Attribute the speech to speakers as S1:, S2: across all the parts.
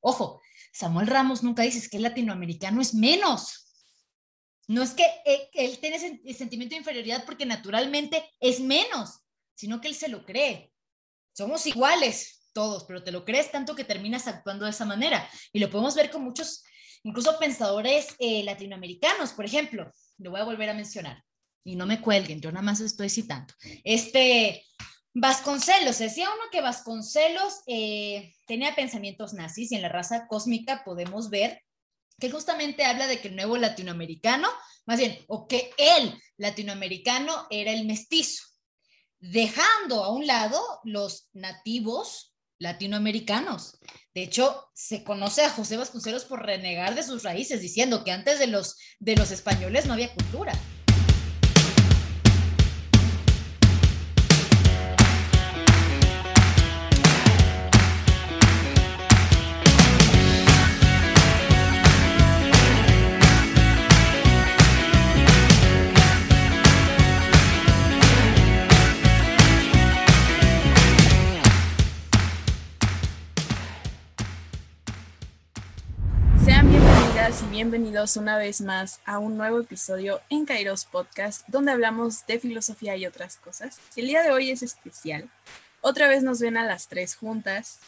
S1: Ojo, Samuel Ramos nunca dice que el latinoamericano es menos. No es que eh, él, tiene ese sentimiento de inferioridad porque naturalmente es menos, sino que él se lo cree. Somos iguales todos, pero te lo crees tanto que terminas actuando de esa manera. Y lo podemos ver con muchos, incluso pensadores eh, latinoamericanos, por ejemplo. Lo voy a volver a mencionar. Y no me cuelguen, yo nada más estoy citando. Este, Vasconcelos, decía uno que Vasconcelos eh, tenía pensamientos nazis y en la raza cósmica podemos ver que justamente habla de que el nuevo latinoamericano, más bien, o que el latinoamericano era el mestizo, dejando a un lado los nativos latinoamericanos. De hecho, se conoce a José Vasconcelos por renegar de sus raíces, diciendo que antes de los, de los españoles no había cultura.
S2: Bienvenidos una vez más a un nuevo episodio en Kairos Podcast, donde hablamos de filosofía y otras cosas. El día de hoy es especial. Otra vez nos ven a las tres juntas.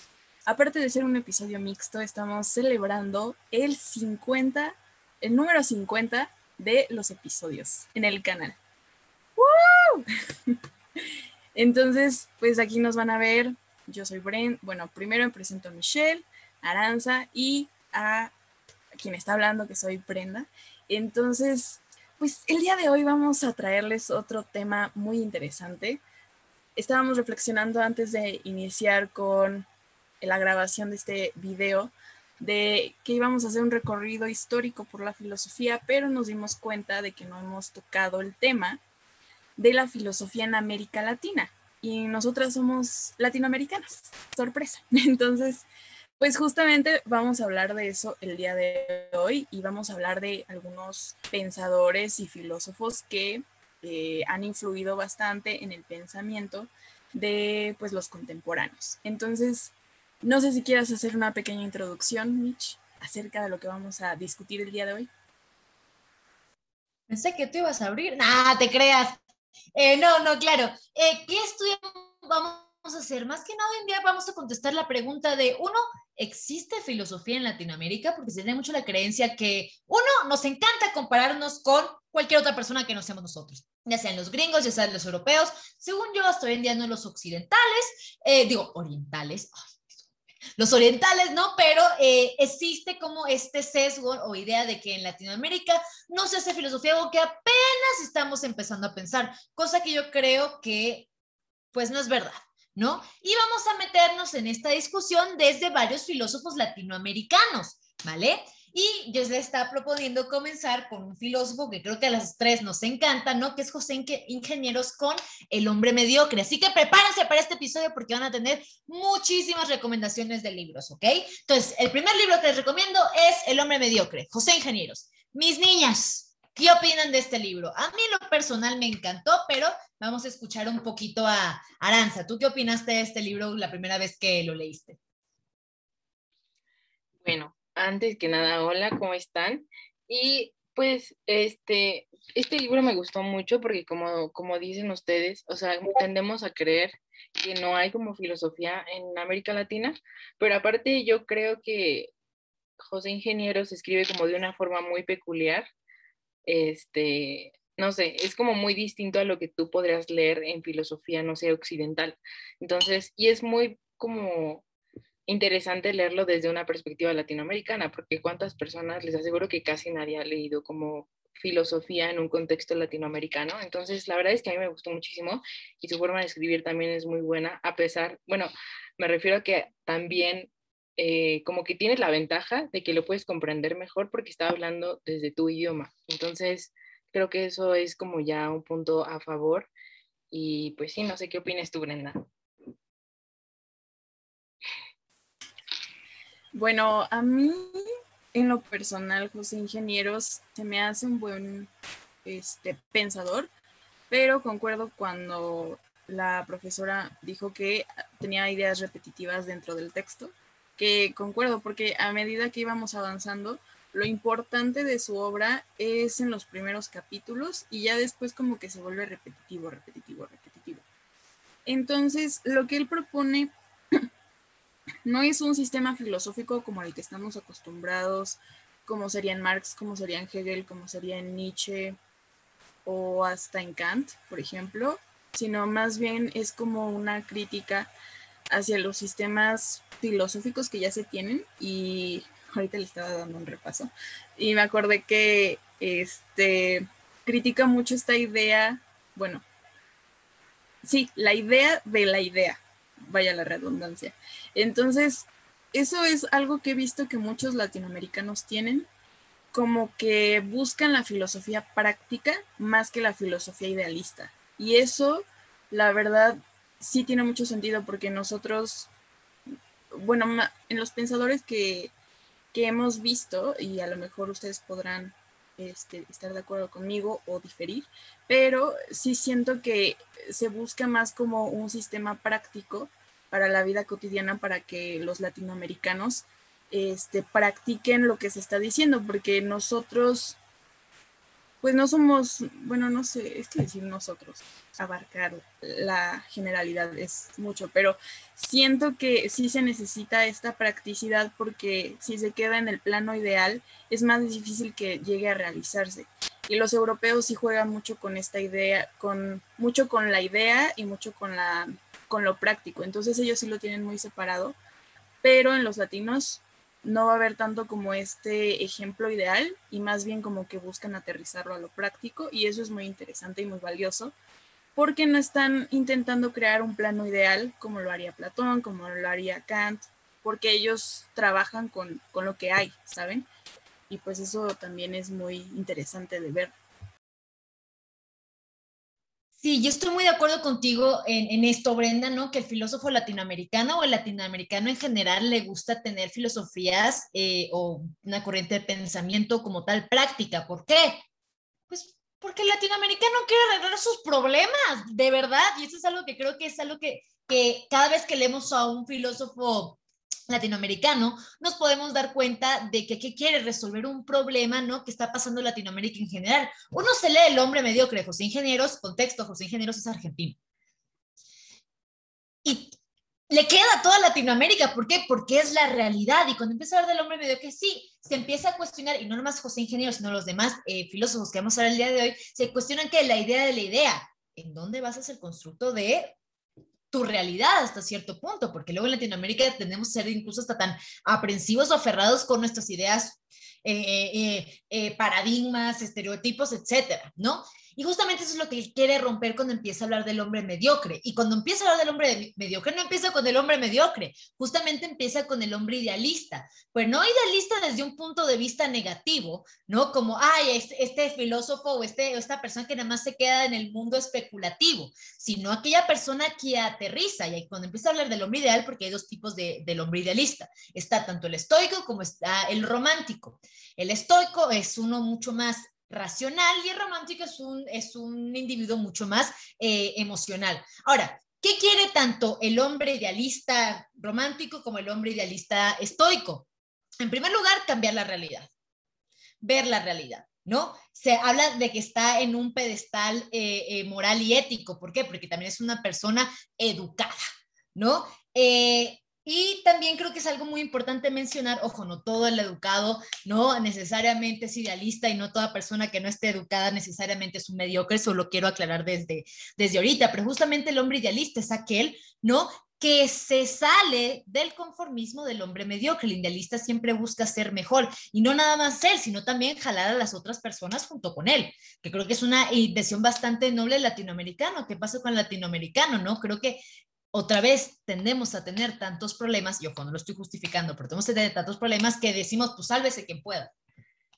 S2: Aparte de ser un episodio mixto, estamos celebrando el 50, el número 50 de los episodios en el canal. ¡Woo! Entonces, pues aquí nos van a ver. Yo soy Bren. Bueno, primero me presento a Michelle, Aranza y a quien está hablando, que soy Prenda. Entonces, pues el día de hoy vamos a traerles otro tema muy interesante. Estábamos reflexionando antes de iniciar con la grabación de este video de que íbamos a hacer un recorrido histórico por la filosofía, pero nos dimos cuenta de que no hemos tocado el tema de la filosofía en América Latina. Y nosotras somos latinoamericanas, sorpresa. Entonces, pues justamente vamos a hablar de eso el día de hoy y vamos a hablar de algunos pensadores y filósofos que eh, han influido bastante en el pensamiento de pues los contemporáneos. Entonces, no sé si quieras hacer una pequeña introducción, Mitch, acerca de lo que vamos a discutir el día de hoy.
S1: Pensé que tú ibas a abrir. Nah, te creas. Eh, no, no, claro. Eh, ¿Qué estudio vamos a hacer? Más que nada, hoy en día vamos a contestar la pregunta de, uno, ¿existe filosofía en Latinoamérica? Porque se tiene mucho la creencia que, uno, nos encanta compararnos con cualquier otra persona que no seamos nosotros, ya sean los gringos, ya sean los europeos. Según yo, hasta hoy en día no los occidentales, eh, digo, orientales, los orientales, ¿no? Pero eh, existe como este sesgo o idea de que en Latinoamérica no se hace filosofía o que apenas estamos empezando a pensar, cosa que yo creo que pues no es verdad. ¿No? Y vamos a meternos en esta discusión desde varios filósofos latinoamericanos, ¿vale? Y yo les está proponiendo comenzar con un filósofo que creo que a las tres nos encanta, ¿no? Que es José Ingenieros con El hombre mediocre. Así que prepárense para este episodio porque van a tener muchísimas recomendaciones de libros, ¿ok? Entonces, el primer libro que les recomiendo es El hombre mediocre, José Ingenieros. Mis niñas, ¿Qué opinan de este libro? A mí lo personal me encantó, pero vamos a escuchar un poquito a Aranza. ¿Tú qué opinaste de este libro la primera vez que lo leíste?
S3: Bueno, antes que nada, hola, ¿cómo están? Y pues este, este libro me gustó mucho porque como, como dicen ustedes, o sea, tendemos a creer que no hay como filosofía en América Latina, pero aparte yo creo que José Ingeniero se escribe como de una forma muy peculiar este, no sé, es como muy distinto a lo que tú podrías leer en filosofía, no sé, occidental. Entonces, y es muy como interesante leerlo desde una perspectiva latinoamericana, porque cuántas personas, les aseguro que casi nadie ha leído como filosofía en un contexto latinoamericano. Entonces, la verdad es que a mí me gustó muchísimo y su forma de escribir también es muy buena, a pesar, bueno, me refiero a que también eh, como que tienes la ventaja de que lo puedes comprender mejor porque está hablando desde tu idioma. Entonces, creo que eso es como ya un punto a favor. Y pues sí, no sé qué opinas tú, Brenda.
S2: Bueno, a mí en lo personal, José Ingenieros se me hace un buen este, pensador, pero concuerdo cuando la profesora dijo que tenía ideas repetitivas dentro del texto que concuerdo, porque a medida que íbamos avanzando, lo importante de su obra es en los primeros capítulos y ya después como que se vuelve repetitivo, repetitivo, repetitivo. Entonces, lo que él propone no es un sistema filosófico como el que estamos acostumbrados, como serían Marx, como serían Hegel, como serían Nietzsche o hasta en Kant, por ejemplo, sino más bien es como una crítica hacia los sistemas filosóficos que ya se tienen y ahorita le estaba dando un repaso y me acordé que este critica mucho esta idea, bueno, sí, la idea de la idea, vaya la redundancia. Entonces, eso es algo que he visto que muchos latinoamericanos tienen, como que buscan la filosofía práctica más que la filosofía idealista. Y eso, la verdad, sí tiene mucho sentido porque nosotros, bueno, en los pensadores que, hemos visto, y a lo mejor ustedes podrán este, estar de acuerdo conmigo o diferir, pero sí siento que se busca más como un sistema práctico para la vida cotidiana para que los latinoamericanos este, practiquen lo que se está diciendo, porque nosotros pues no somos, bueno, no sé, es que decir nosotros, abarcar la generalidad es mucho, pero siento que sí se necesita esta practicidad porque si se queda en el plano ideal es más difícil que llegue a realizarse. Y los europeos sí juegan mucho con esta idea, con mucho con la idea y mucho con la con lo práctico. Entonces ellos sí lo tienen muy separado, pero en los latinos no va a haber tanto como este ejemplo ideal y más bien como que buscan aterrizarlo a lo práctico y eso es muy interesante y muy valioso porque no están intentando crear un plano ideal como lo haría Platón, como lo haría Kant, porque ellos trabajan con, con lo que hay, ¿saben? Y pues eso también es muy interesante de ver.
S1: Sí, yo estoy muy de acuerdo contigo en, esto, Brenda, ¿no? Que el filósofo latinoamericano o el latinoamericano en general le gusta tener filosofías eh, o una corriente de pensamiento como tal práctica. ¿Por qué? Pues porque el latinoamericano quiere arreglar sus problemas, de verdad. Y eso es algo que creo que es algo que, que cada vez que leemos a un filósofo latinoamericano, nos podemos dar cuenta de que, quiere resolver un problema ¿no? que está pasando en Latinoamérica en general. Uno se lee El hombre mediocre, José Ingenieros, contexto, José Ingenieros es argentino. Y le queda a toda Latinoamérica, ¿por qué? Porque es la realidad. Y cuando empieza a hablar del hombre mediocre, sí, se empieza a cuestionar, y no nomás José Ingenieros, sino los demás eh, filósofos que vamos a ver el día de hoy, se cuestionan que la idea de la idea, ¿en dónde basas el constructo de tu realidad hasta cierto punto, porque luego en Latinoamérica tendemos a ser incluso hasta tan aprensivos o aferrados con nuestras ideas, eh, eh, eh, paradigmas, estereotipos, etcétera, ¿no? Y justamente eso es lo que él quiere romper cuando empieza a hablar del hombre mediocre. Y cuando empieza a hablar del hombre mediocre, no empieza con el hombre mediocre, justamente empieza con el hombre idealista. Pues no idealista desde un punto de vista negativo, ¿no? Como, ay, este, este filósofo o, este, esta persona que nada más se queda en el mundo especulativo, sino aquella persona que aterriza. Y cuando empieza a hablar del hombre ideal, porque hay dos tipos de, del hombre idealista. Está tanto el estoico como está el romántico. El estoico es uno mucho más racional y el romántico es un, es un individuo mucho más eh, emocional. Ahora, ¿qué quiere tanto el hombre idealista romántico como el hombre idealista estoico? En primer lugar, cambiar la realidad, ver la realidad. ¿no? Se habla de que está en un pedestal eh, eh, moral y ético. ¿Por qué? Porque también es una persona educada, ¿no? Y también creo que es algo muy importante mencionar, ojo, no todo el educado no necesariamente es idealista y no toda persona que no esté educada necesariamente es un mediocre, eso lo quiero aclarar desde, desde ahorita, pero justamente el hombre idealista es aquel, ¿no? que se sale del conformismo del hombre mediocre. El idealista siempre busca ser mejor y no nada más él, sino también jalar a las otras personas junto con él, que creo que es una intención bastante noble latinoamericano. ¿Qué pasa con el latinoamericano? No creo que otra vez tendemos a tener tantos problemas, yo cuando lo estoy justificando, pero tenemos que tener tantos problemas que decimos, pues sálvese quien pueda,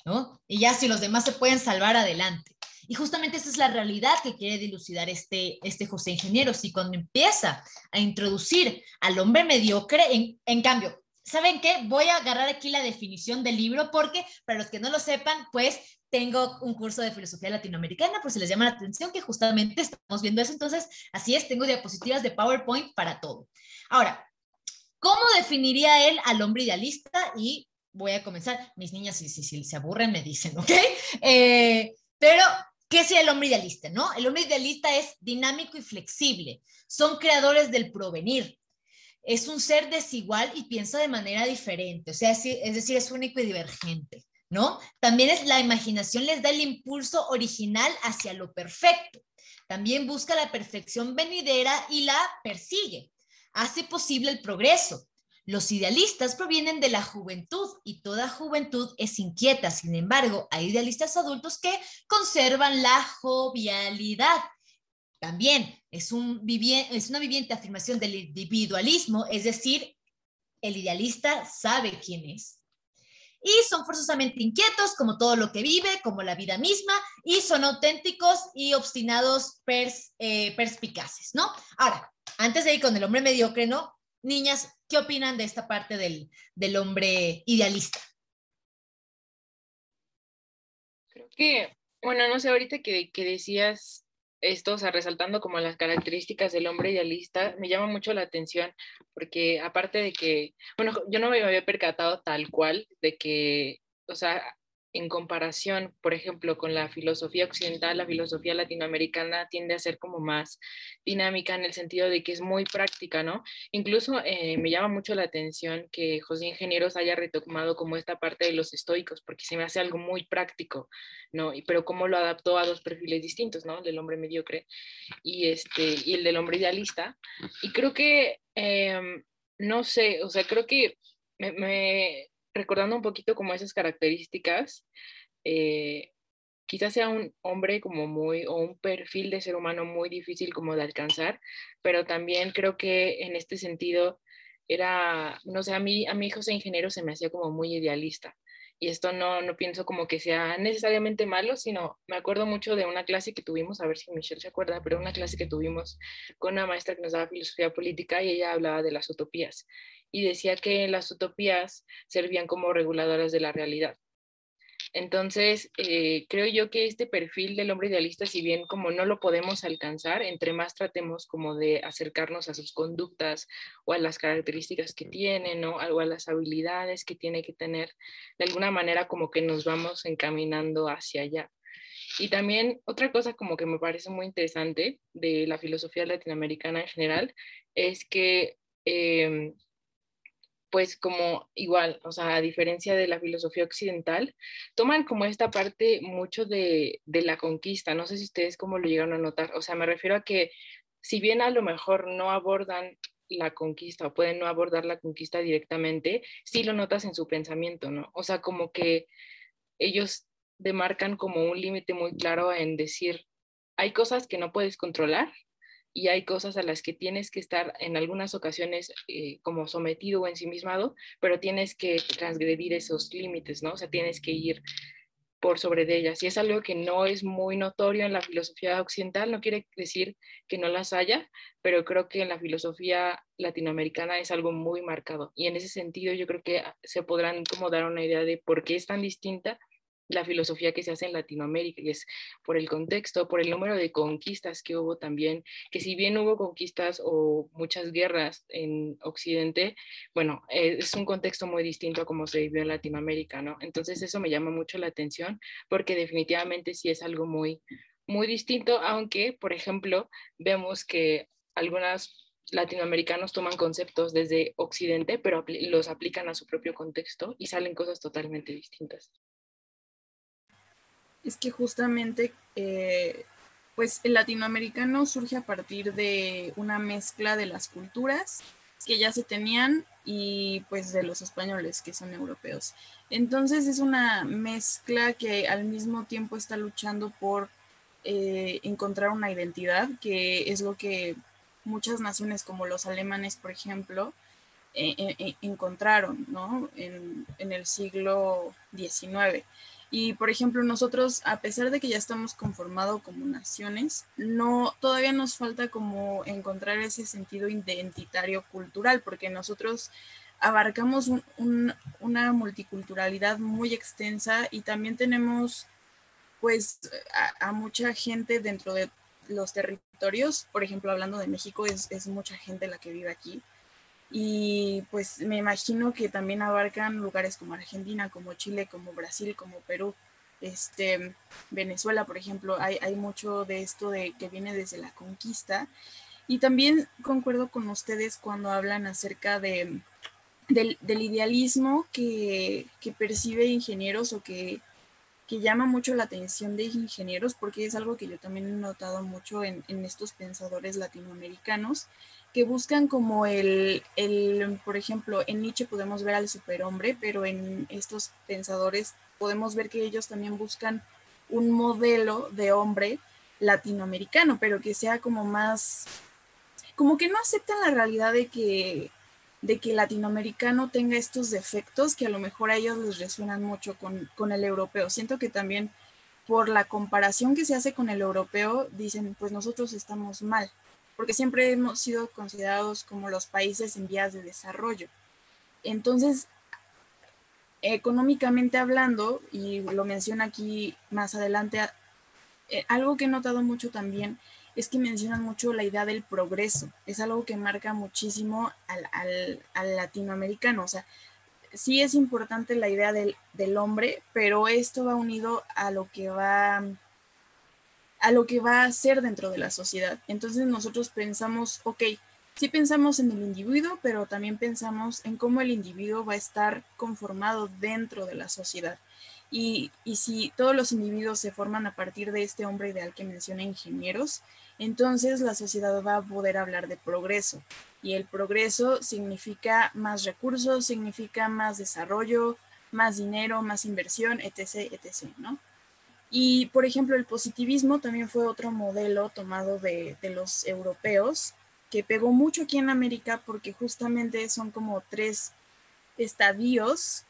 S1: ¿no? Y ya si los demás se pueden salvar, adelante. Y justamente esa es la realidad que quiere dilucidar este, este José Ingeniero. Si cuando empieza a introducir al hombre mediocre, en, en cambio, ¿saben qué? Voy a agarrar aquí la definición del libro porque, para los que no lo sepan, pues tengo un curso de filosofía latinoamericana, por si les llama la atención, que justamente estamos viendo eso. Entonces, así es, tengo diapositivas de PowerPoint para todo. Ahora, ¿Cómo definiría él al hombre idealista? Y voy a comenzar. Mis niñas, si, si, se aburren, me dicen, ¿ok? Eh, pero, ¿qué es el hombre idealista? ¿no? El hombre idealista es dinámico y flexible. Son creadores del provenir. Es un ser desigual y piensa de manera diferente. O sea, es decir, es único y divergente. ¿No? También es la imaginación les da el impulso original hacia lo perfecto. También busca la perfección venidera y la persigue. Hace posible el progreso. Los idealistas provienen de la juventud y toda juventud es inquieta. Sin embargo, hay idealistas adultos que conservan la jovialidad. También es, un es una viviente afirmación del individualismo, es decir, el idealista sabe quién es y son forzosamente inquietos como todo lo que vive, como la vida misma, y son auténticos y obstinados eh, perspicaces, ¿no? Ahora, antes de ir con el hombre mediocre, ¿no? Niñas, ¿qué opinan de esta parte del, del hombre idealista?
S3: Creo que, bueno, no sé, ahorita que, que decías esto, o sea, resaltando como las características del hombre idealista, me llama mucho la atención porque aparte de que, bueno, yo no me había percatado tal cual de que, o sea, en comparación, por ejemplo, con la filosofía occidental, la filosofía latinoamericana tiende a ser como más dinámica en el sentido de que es muy práctica, ¿no? Incluso eh, me llama mucho la atención que José Ingenieros haya retomado como esta parte de los estoicos, porque se me hace algo muy práctico, ¿no? Y, pero cómo lo adaptó a dos perfiles distintos, ¿no? El del hombre mediocre y, este, y el del hombre idealista. Y creo que, em, no sé, o sea, creo que me recordando un poquito como esas características, eh, quizás sea un hombre como muy, o un perfil de ser humano muy difícil como de alcanzar, pero también creo que en este sentido era, no sé, a mí, a mi hijo José ingeniero se me hacía como muy idealista. Y esto no, no pienso como que sea necesariamente malo, sino me acuerdo mucho de una clase que tuvimos, a ver si Michelle se acuerda, pero una clase que tuvimos con una maestra que nos daba filosofía política y ella hablaba de las utopías y decía que las utopías servían como reguladoras de la realidad. Entonces, eh, creo yo que este perfil del hombre idealista, si bien como no lo podemos alcanzar, entre más tratemos como de acercarnos a sus conductas o a las características que tiene, ¿no? o a las habilidades que tiene que tener, de alguna manera como que nos vamos encaminando hacia allá. Y también otra cosa como que me parece muy interesante de la filosofía latinoamericana en general es que em, pues como igual, o sea, a diferencia de la filosofía occidental, toman como esta parte mucho de, la conquista. No sé si ustedes cómo lo llegaron a notar. O sea, me refiero a que si bien a lo mejor no abordan la conquista o pueden no abordar la conquista directamente, sí lo notas en su pensamiento, ¿no? O sea, como que ellos demarcan como un límite muy claro en decir, hay cosas que no puedes controlar y hay cosas a las que tienes que estar en algunas ocasiones eh, como sometido o ensimismado, pero tienes que transgredir esos límites, ¿no? O sea, tienes que ir por sobre de ellas. Y es algo que no es muy notorio en la filosofía occidental, no quiere decir que no las haya, pero creo que en la filosofía latinoamericana es algo muy marcado. Y en ese sentido yo creo que se podrán como dar una idea de por qué es tan distinta la filosofía que se hace en Latinoamérica, y es por el contexto, por el número de conquistas que hubo también, que si bien hubo conquistas o muchas guerras en Occidente, bueno, eh, es un contexto muy distinto a como se vivió en Latinoamérica, ¿no? Entonces eso me llama mucho la atención porque definitivamente sí es algo muy, muy distinto, aunque, por ejemplo, vemos que algunos latinoamericanos toman conceptos desde Occidente, pero los aplican a su propio contexto y salen cosas totalmente distintas.
S2: Es que justamente, eh, pues el latinoamericano surge a partir de una mezcla de las culturas que ya se tenían y pues de los españoles que son europeos. Entonces es una mezcla que al mismo tiempo está luchando por eh, encontrar una identidad, que es lo que muchas naciones como los alemanes, por ejemplo, eh, encontraron ¿no? en, en, el siglo XIX. Y por ejemplo, nosotros, a pesar de que ya estamos conformados como naciones, no, todavía nos falta como encontrar ese sentido identitario cultural, porque nosotros abarcamos una multiculturalidad muy extensa y también tenemos pues a, mucha gente dentro de los territorios, por ejemplo, hablando de México, es, es mucha gente la que vive aquí y pues me imagino que también abarcan lugares como Argentina, como Chile, como Brasil, como Perú, este, Venezuela, por ejemplo, hay, hay mucho de esto de que viene desde la conquista. Y también concuerdo con ustedes cuando hablan acerca de, del, idealismo que, que, percibe ingenieros o que, que, llama mucho la atención de ingenieros, porque es algo que yo también he notado mucho en, en estos pensadores latinoamericanos, que buscan como el, el, por ejemplo, en Nietzsche podemos ver al superhombre, pero en estos pensadores podemos ver que ellos también buscan un modelo de hombre latinoamericano, pero que sea como más, como que no aceptan la realidad de que, de que el latinoamericano tenga estos defectos que a lo mejor a ellos les resuenan mucho con, con el europeo. Siento que también por la comparación que se hace con el europeo, dicen, pues nosotros estamos mal porque siempre hemos sido considerados como los países en vías de desarrollo. Entonces, económicamente hablando, y lo menciona aquí más adelante, eh, algo que he notado mucho también es que mencionan mucho la idea del progreso. Es algo que marca muchísimo al, latinoamericano. O sea, sí es importante la idea del, del hombre, pero esto va unido a lo que va a lo que va a ser dentro de la sociedad. Entonces nosotros pensamos, ok, sí pensamos en el individuo, pero también pensamos en cómo el individuo va a estar conformado dentro de la sociedad. Y, y, si todos los individuos se forman a partir de este hombre ideal que menciona ingenieros, entonces la sociedad va a poder hablar de progreso. Y el progreso significa más recursos, significa más desarrollo, más dinero, más inversión, etc., etc., ¿no? Y, por ejemplo, el positivismo también fue otro modelo tomado de, los europeos que pegó mucho aquí en América porque justamente son como tres estadios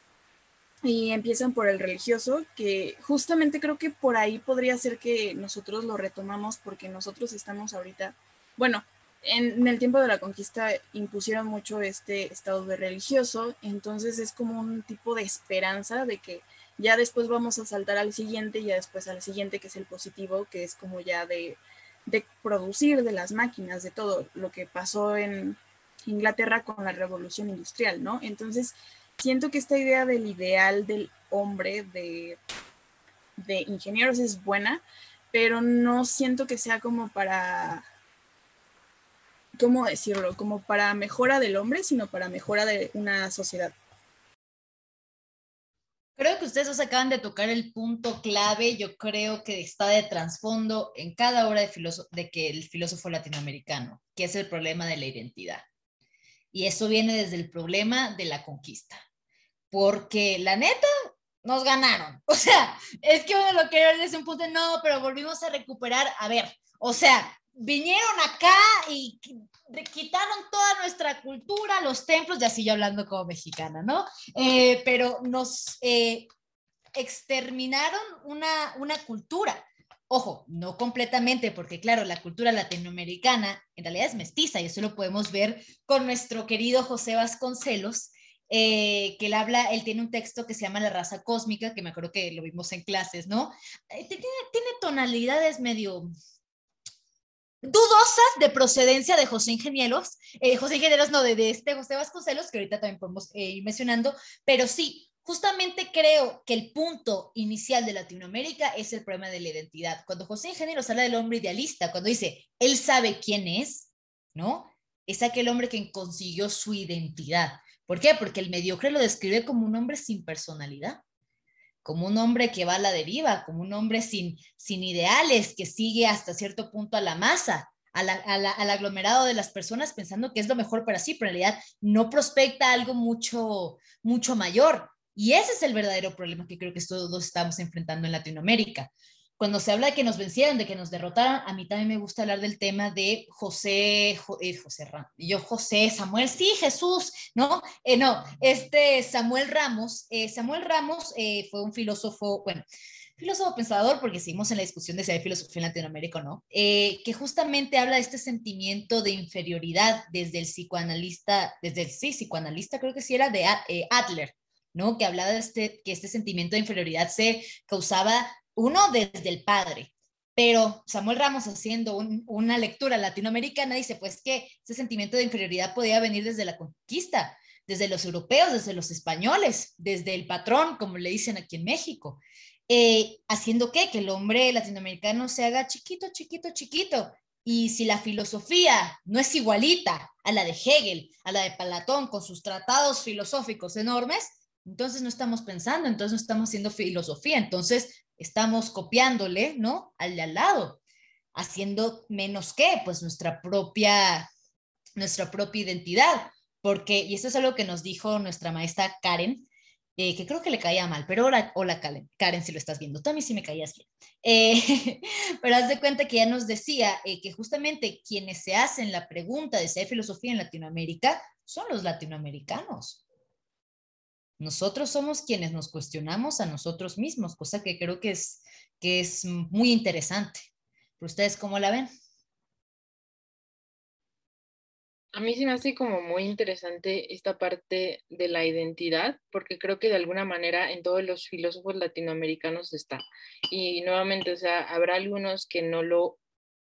S2: y empiezan por el religioso, que justamente creo que por ahí podría ser que nosotros lo retomamos porque nosotros estamos ahorita, bueno, en, el tiempo de la conquista impusieron mucho este estado de religioso, entonces es como un tipo de esperanza de que ya después vamos a saltar al siguiente ya después al siguiente, que es el positivo, que es como ya de, de producir de las máquinas, de todo lo que pasó en Inglaterra con la revolución industrial, ¿no? Entonces, siento que esta idea del ideal del hombre, de, de ingenieros, es buena, pero no siento que sea como para, ¿cómo decirlo? Como para mejora del hombre, sino para mejora de una sociedad.
S1: Creo que ustedes acaban de tocar el punto clave, yo creo que está de trasfondo en cada obra de, de que el filósofo latinoamericano, que es el problema de la identidad. Y eso viene desde el problema de la conquista. Porque la neta, nos ganaron. O sea, es que uno lo quiere ver desde un punto, no, pero volvimos a recuperar, a ver, o sea, vinieron acá y quitaron toda nuestra cultura, los templos, y así yo hablando como mexicana, ¿no? Eh, pero nos eh, exterminaron una, una cultura. Ojo, no completamente, porque claro, la cultura latinoamericana en realidad es mestiza y eso lo podemos ver con nuestro querido José Vasconcelos, eh, que él habla, él tiene un texto que se llama La raza cósmica, que me acuerdo que lo vimos en clases, ¿no? tiene, tiene tonalidades medio, dudosas de procedencia de José Ingenieros, eh, José Ingenieros no, de, este José Vasconcelos, que ahorita también podemos eh, ir mencionando, pero sí, justamente creo que el punto inicial de Latinoamérica es el problema de la identidad. Cuando José Ingenieros habla del hombre idealista, cuando dice, él sabe quién es, ¿no? Es aquel hombre que consiguió su identidad. ¿Por qué? Porque el mediocre lo describe como un hombre sin personalidad como un hombre que va a la deriva, como un hombre sin, sin ideales, que sigue hasta cierto punto a la masa, al aglomerado de las personas pensando que es lo mejor para sí, pero en realidad no prospecta algo mucho, mucho mayor. Y ese es el verdadero problema que creo que todos estamos enfrentando en Latinoamérica cuando se habla de que nos vencieron, de que nos derrotaron, a mí también me gusta hablar del tema de José, eh, José Ramos, yo José, Samuel, sí, Jesús, ¿no? Eh, no, este Samuel Ramos, eh, Samuel Ramos fue un filósofo, bueno, filósofo pensador, porque seguimos en la discusión de si hay filosofía en Latinoamérica o no, que justamente habla de este sentimiento de inferioridad desde el psicoanalista, desde el, sí, psicoanalista creo que sí era de Adler, ¿no? Que hablaba de este, que este sentimiento de inferioridad se causaba uno desde el padre, Pero Samuel Ramos haciendo una lectura latinoamericana dice, pues que ese sentimiento de inferioridad podía venir desde la conquista, desde los europeos, desde los españoles, desde el patrón, como le dicen aquí en México. Eh, haciendo qué? Que el hombre latinoamericano se haga chiquito, chiquito, chiquito. Y si la filosofía no es igualita a la de Hegel, a la de Platón, con sus tratados filosóficos enormes, entonces no estamos pensando, entonces no estamos haciendo filosofía, entonces estamos copiándole, ¿no? Al de al lado, haciendo menos que, pues nuestra propia, nuestra propia identidad, porque, y esto es algo que nos dijo nuestra maestra Karen, eh, que creo que le caía mal, pero hola, Karen, Karen, si lo estás viendo, tú a mí sí me caías bien. Eh, pero haz de cuenta que ya nos decía eh, que justamente quienes se hacen la pregunta de si hay filosofía en Latinoamérica son los latinoamericanos. Nosotros somos quienes nos cuestionamos a nosotros mismos, cosa que creo que es, que es muy interesante. ¿Ustedes cómo la ven?
S3: A mí se me hace como muy interesante esta parte de la identidad, porque creo que de alguna manera en todos los filósofos latinoamericanos está. Y nuevamente, o sea, habrá algunos que no lo,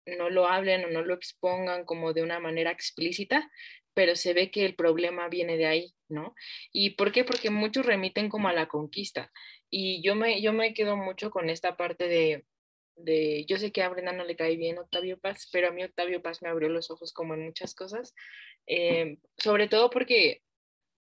S3: no lo hablen o no lo expongan como de una manera explícita, pero se ve que el problema viene de ahí, ¿no? ¿Y por qué? Porque muchos remiten como a la conquista. Y yo me, yo me quedo mucho con esta parte de, de, yo sé que a Brenda no le cae bien Octavio Paz, pero a mí Octavio Paz me abrió los ojos como en muchas cosas, eh, sobre todo porque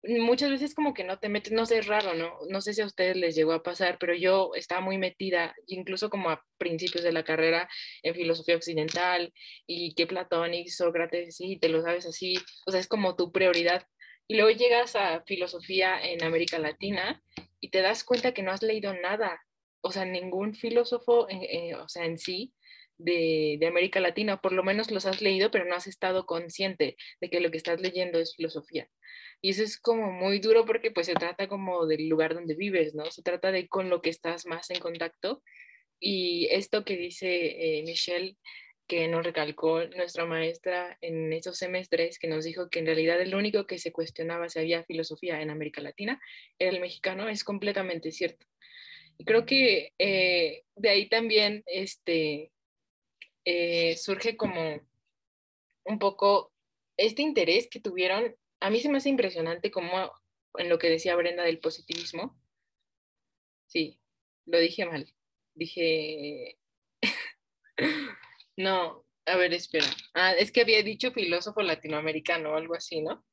S3: muchas veces como que no te metes, no sé, es raro, ¿no? No sé si a ustedes les llegó a pasar, pero yo estaba muy metida, incluso como a principios de la carrera, en filosofía occidental y que Platón y Sócrates, sí, te lo sabes así, o sea, es como tu prioridad. Y luego llegas a filosofía en América Latina y te das cuenta que no has leído nada, o sea, ningún filósofo, eh, o sea, en sí, de, de, América Latina, por lo menos los has leído, pero no has estado consciente de que lo que estás leyendo es filosofía. Y eso es como muy duro porque pues se trata como del lugar donde vives, ¿no? Se trata de con lo que estás más en contacto. Y esto que dice eh, Michelle, que nos recalcó nuestra maestra en esos semestres, que nos dijo que en realidad el único que se cuestionaba si había filosofía en América Latina era el mexicano, es completamente cierto. Y creo que eh, de ahí también este, eh, surge como un poco este interés que tuvieron a mí se me hace impresionante como en lo que decía Brenda del positivismo. Sí, lo dije mal. Dije... no, a ver, espera. Ah, es que había dicho filósofo latinoamericano o algo así, ¿no?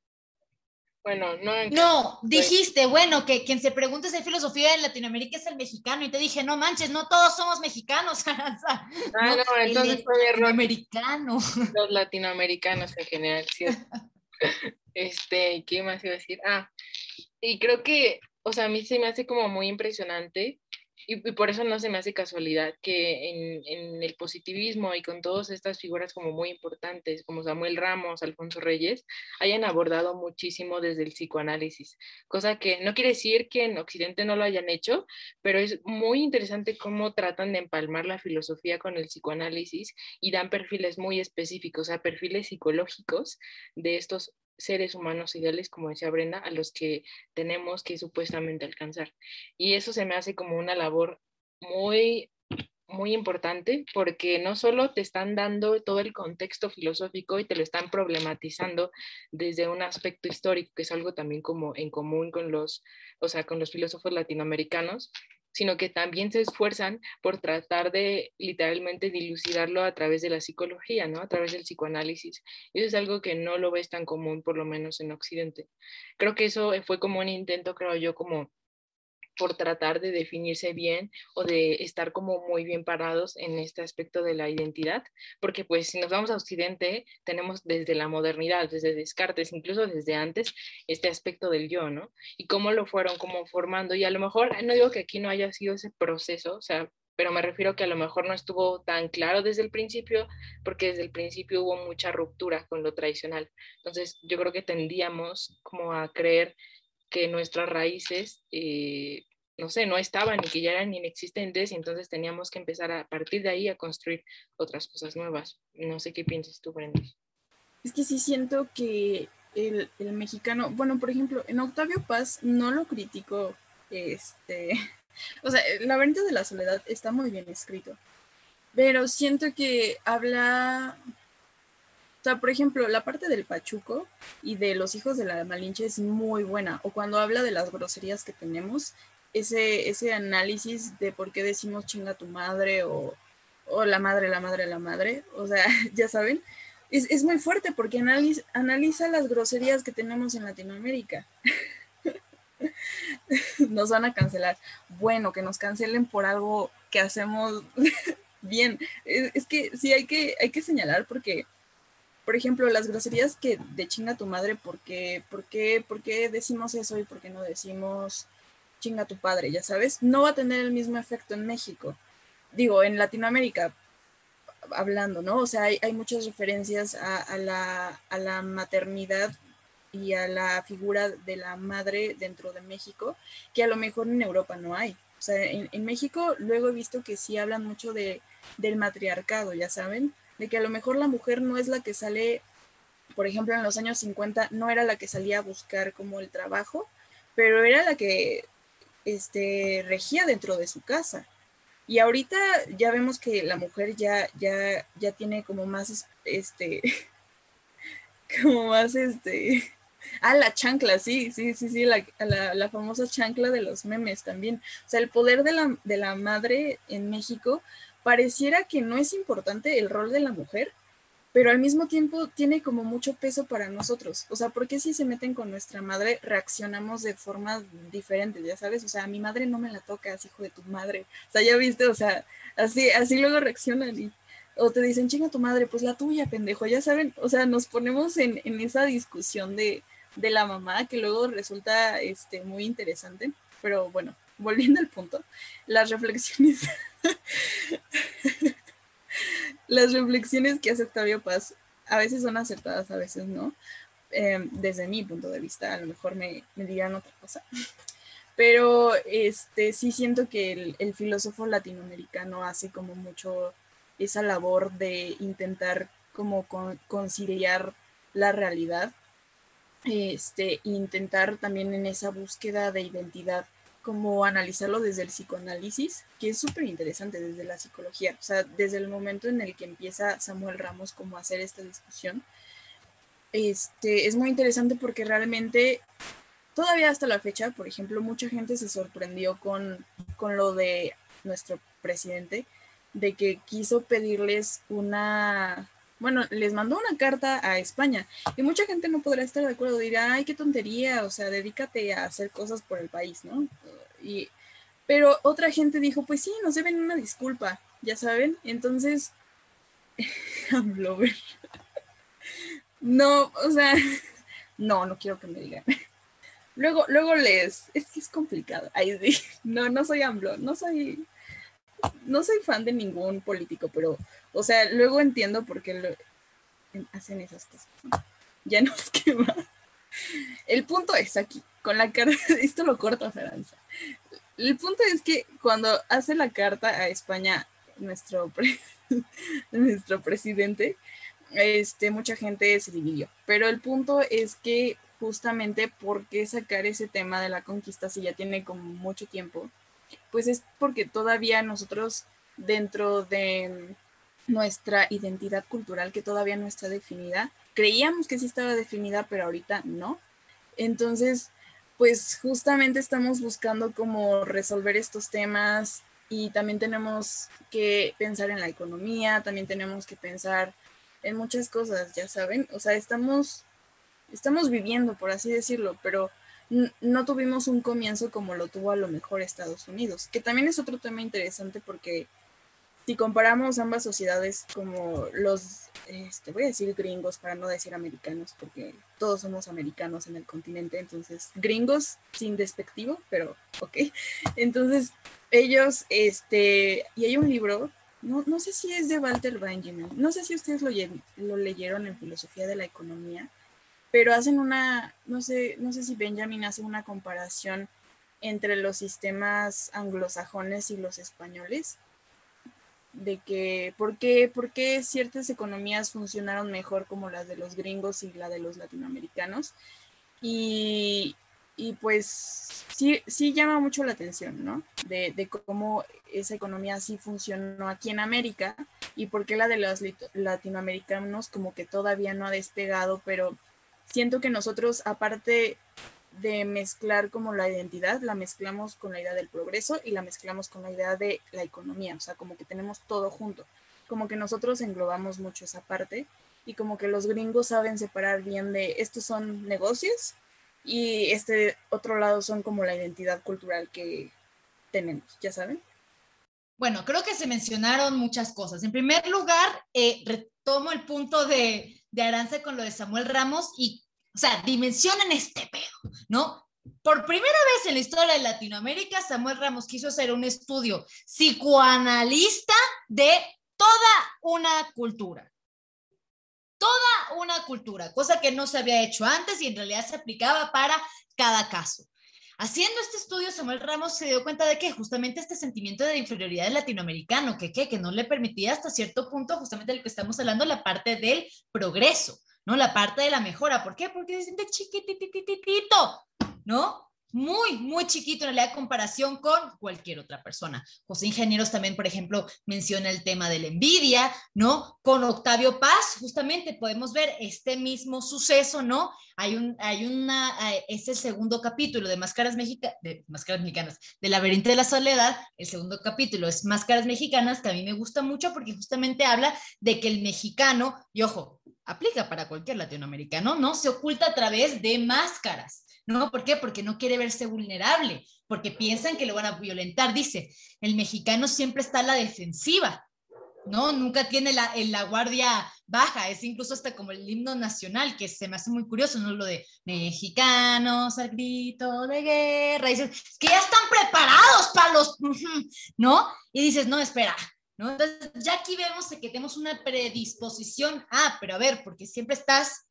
S3: Bueno, no.
S1: No, dijiste, bueno, que quien se pregunte si hay filosofía en Latinoamérica es el mexicano. Y te dije, no manches, no todos somos mexicanos.
S3: ah, no, entonces fue error.
S1: Latinoamericano.
S3: Los latinoamericanos en general, ¿cierto? Este, ¿qué más iba a decir? Ah, y creo que, o sea, a mí se me hace como muy impresionante y, por eso no se me hace casualidad que en, en, el positivismo y con todas estas figuras como muy importantes, como Samuel Ramos, Alfonso Reyes, hayan abordado muchísimo desde el psicoanálisis, cosa que no quiere decir que en Occidente no lo hayan hecho, pero es muy interesante cómo tratan de empalmar la filosofía con el psicoanálisis y dan perfiles muy específicos, o sea, perfiles psicológicos de estos seres humanos ideales, como decía Brenda, a los que tenemos que supuestamente alcanzar. Y eso se me hace como una labor muy muy importante porque no solo te están dando todo el contexto filosófico y te lo están problematizando desde un aspecto histórico, que es algo también como en común con los, o sea, con los filósofos latinoamericanos, sino que también se esfuerzan por tratar de literalmente dilucidarlo a través de la psicología, ¿no? A través del psicoanálisis. Eso es algo que no lo ves tan común, por lo menos en Occidente. Creo que eso fue como un intento, creo yo, como por tratar de definirse bien o de estar como muy bien parados en este aspecto de la identidad, porque pues si nos vamos a Occidente, tenemos desde la modernidad, desde Descartes, incluso desde antes, este aspecto del yo, ¿no? Y cómo lo fueron como formando, y a lo mejor, no digo que aquí no haya sido ese proceso, o sea, pero me refiero que a lo mejor no estuvo tan claro desde el principio, porque desde el principio hubo mucha ruptura con lo tradicional. Entonces, yo creo que tendíamos como a creer que nuestras raíces, eh, no sé, no estaban y que ya eran inexistentes y entonces teníamos que empezar a, partir de ahí a construir otras cosas nuevas. No sé qué piensas tú, Brenda.
S2: Es que sí siento que el, el mexicano, bueno, por ejemplo, en Octavio Paz no lo critico, este, o sea, el laberinto de la soledad está muy bien escrito. pero siento que habla, sea, por ejemplo, la parte del Pachuco y de los hijos de la Malinche es muy buena, o cuando habla de las groserías que tenemos, ese, ese análisis de por qué decimos chinga tu madre o, o la madre, la madre, la madre, o sea, ya saben, es, es muy fuerte porque analiza, analiza las groserías que tenemos en Latinoamérica. nos van a cancelar. Bueno, que nos cancelen por algo que hacemos bien. Es, que sí hay que, hay que señalar porque, por ejemplo, las groserías que de chinga tu madre, ¿por qué, por, qué, ¿por qué decimos eso y por qué no decimos chinga tu padre? Ya sabes, no va a tener el mismo efecto en México. Digo, en Latinoamérica, hablando, ¿no? O sea, hay, hay muchas referencias a, la, a la maternidad y a la figura de la madre dentro de México, que a lo mejor en Europa no hay. O sea, en, México luego he visto que sí hablan mucho de, del matriarcado, ya saben, de que a lo mejor la mujer no es la que sale, por ejemplo, en los años 50 no era la que salía a buscar como el trabajo, pero era la que este, regía dentro de su casa. Y ahorita ya vemos que la mujer ya, ya, ya tiene como más, este, como más, este, Ah, la chancla, sí, sí, sí, sí, la, la, famosa chancla de los memes también. O sea, el poder de la, de la madre en México pareciera que no es importante el rol de la mujer, pero al mismo tiempo tiene como mucho peso para nosotros. O sea, ¿por qué si se meten con nuestra madre reaccionamos de formas diferentes? Ya sabes, o sea, a mi madre no me la tocas, hijo de tu madre. O sea, ya viste, o sea, así, así luego reaccionan y o te dicen, chinga tu madre, pues la tuya, pendejo, ya saben, o sea, nos ponemos en, en esa discusión de, de la mamá, que luego resulta este, muy interesante. Pero bueno, volviendo al punto, las reflexiones, las reflexiones que hace Octavio Paz a veces son acertadas, a veces no. Em, desde mi punto de vista, a lo mejor me, me digan otra cosa. Pero este, sí siento que el, filósofo latinoamericano hace como mucho esa labor de intentar como conciliar la realidad este, intentar también en esa búsqueda de identidad, como analizarlo desde el psicoanálisis, que es súper interesante desde la psicología, o sea, desde el momento en el que empieza Samuel Ramos como a hacer esta discusión, este, es muy interesante porque realmente todavía hasta la fecha, por ejemplo, mucha gente se sorprendió con, con lo de nuestro presidente, de que quiso pedirles una bueno, les mandó una carta a España y mucha gente no podrá estar de acuerdo, dirá, ay, qué tontería, o sea, dedícate a hacer cosas por el país, ¿no? Y, pero otra gente dijo, pues sí, nos deben una disculpa, ya saben, entonces, no, o sea, no, no quiero que me digan. Luego, luego les, es que es complicado, no, no soy AMLO, no soy, no soy fan de ningún político, pero, o sea, luego entiendo por qué hacen esas cosas. Ya nos quema. El punto es aquí, con la carta, esto lo corta Feranza. El punto es que cuando hace la carta a España, nuestro, nuestro presidente, este, mucha gente se dividió. Pero el punto es que justamente por qué sacar ese tema de la conquista si ya tiene como mucho tiempo pues es porque todavía nosotros dentro de nuestra identidad cultural que todavía no está definida, creíamos que sí estaba definida, pero ahorita no. Entonces, pues justamente estamos buscando cómo resolver estos temas y también tenemos que pensar en la economía, también tenemos que pensar en muchas cosas, ya saben, o sea, estamos estamos viviendo, por así decirlo, pero no tuvimos un comienzo como lo tuvo a lo mejor Estados Unidos, que también es otro tema interesante porque si comparamos ambas sociedades como los, este, voy a decir gringos para no decir americanos, porque todos somos americanos en el continente, entonces gringos sin despectivo, pero ok. Entonces ellos, este, y hay un libro, no, no sé si es de Walter Benjamin, no sé si ustedes lo, lo leyeron en Filosofía de la Economía, pero hacen una, no sé, no sé si Benjamin hace una comparación entre los sistemas anglosajones y los españoles, de que por qué, por qué ciertas economías funcionaron mejor como las de los gringos y la de los latinoamericanos. Y, y pues sí, sí llama mucho la atención, ¿no? De, de, cómo esa economía sí funcionó aquí en América y por qué la de los latinoamericanos como que todavía no ha despegado, pero siento que nosotros, aparte de mezclar como la identidad, la mezclamos con la idea del progreso y la mezclamos con la idea de la economía, o sea, como que tenemos todo junto, como que nosotros englobamos mucho esa parte y como que los gringos saben separar bien de estos son negocios y este otro lado son como la identidad cultural que tenemos, ¿ya saben?
S1: Bueno, creo que se mencionaron muchas cosas. En primer lugar, eh, retomo el punto de, de Aranza con lo de Samuel Ramos y, o sea, dimensionen este pedo, ¿no? Por primera vez en la historia de Latinoamérica, Samuel Ramos quiso hacer un estudio psicoanalista de toda una cultura toda una cultura, cosa que no se había hecho antes y en realidad se aplicaba para cada caso. Haciendo este estudio, Samuel Ramos se dio cuenta de que justamente este sentimiento de inferioridad del latinoamericano, que, que, que no le permitía hasta cierto punto, justamente de que estamos hablando, la parte del progreso, ¿no? La parte de la mejora. ¿Por qué? Porque se siente chiquitititito, ¿no? Muy, muy chiquito en realidad comparación con cualquier otra persona. José Ingenieros también, por ejemplo, menciona el tema de la envidia, ¿no? Con Octavio Paz, justamente podemos ver este mismo suceso, ¿no? Hay un, hay una, eh, ese segundo capítulo de Máscaras, de Máscaras Mexicanas, de Laberinto de la Soledad, el segundo capítulo es Máscaras Mexicanas, que a mí me gusta mucho porque justamente habla de que el mexicano, y ojo, aplica para cualquier latinoamericano, ¿no? Se oculta a través de máscaras. ¿no? ¿Por qué? Porque no quiere verse vulnerable, porque piensan que lo van a violentar. Dice, el mexicano siempre está a la defensiva, ¿no? Nunca tiene la, la guardia baja, es incluso hasta como el himno nacional, que se me hace muy curioso, ¿no? Lo de mexicanos al grito de guerra, y dices, es que ya están preparados para los, ¿no? Y dices, no, espera, ¿no? Entonces, ya aquí vemos que tenemos una predisposición, ah, pero a ver, porque siempre estás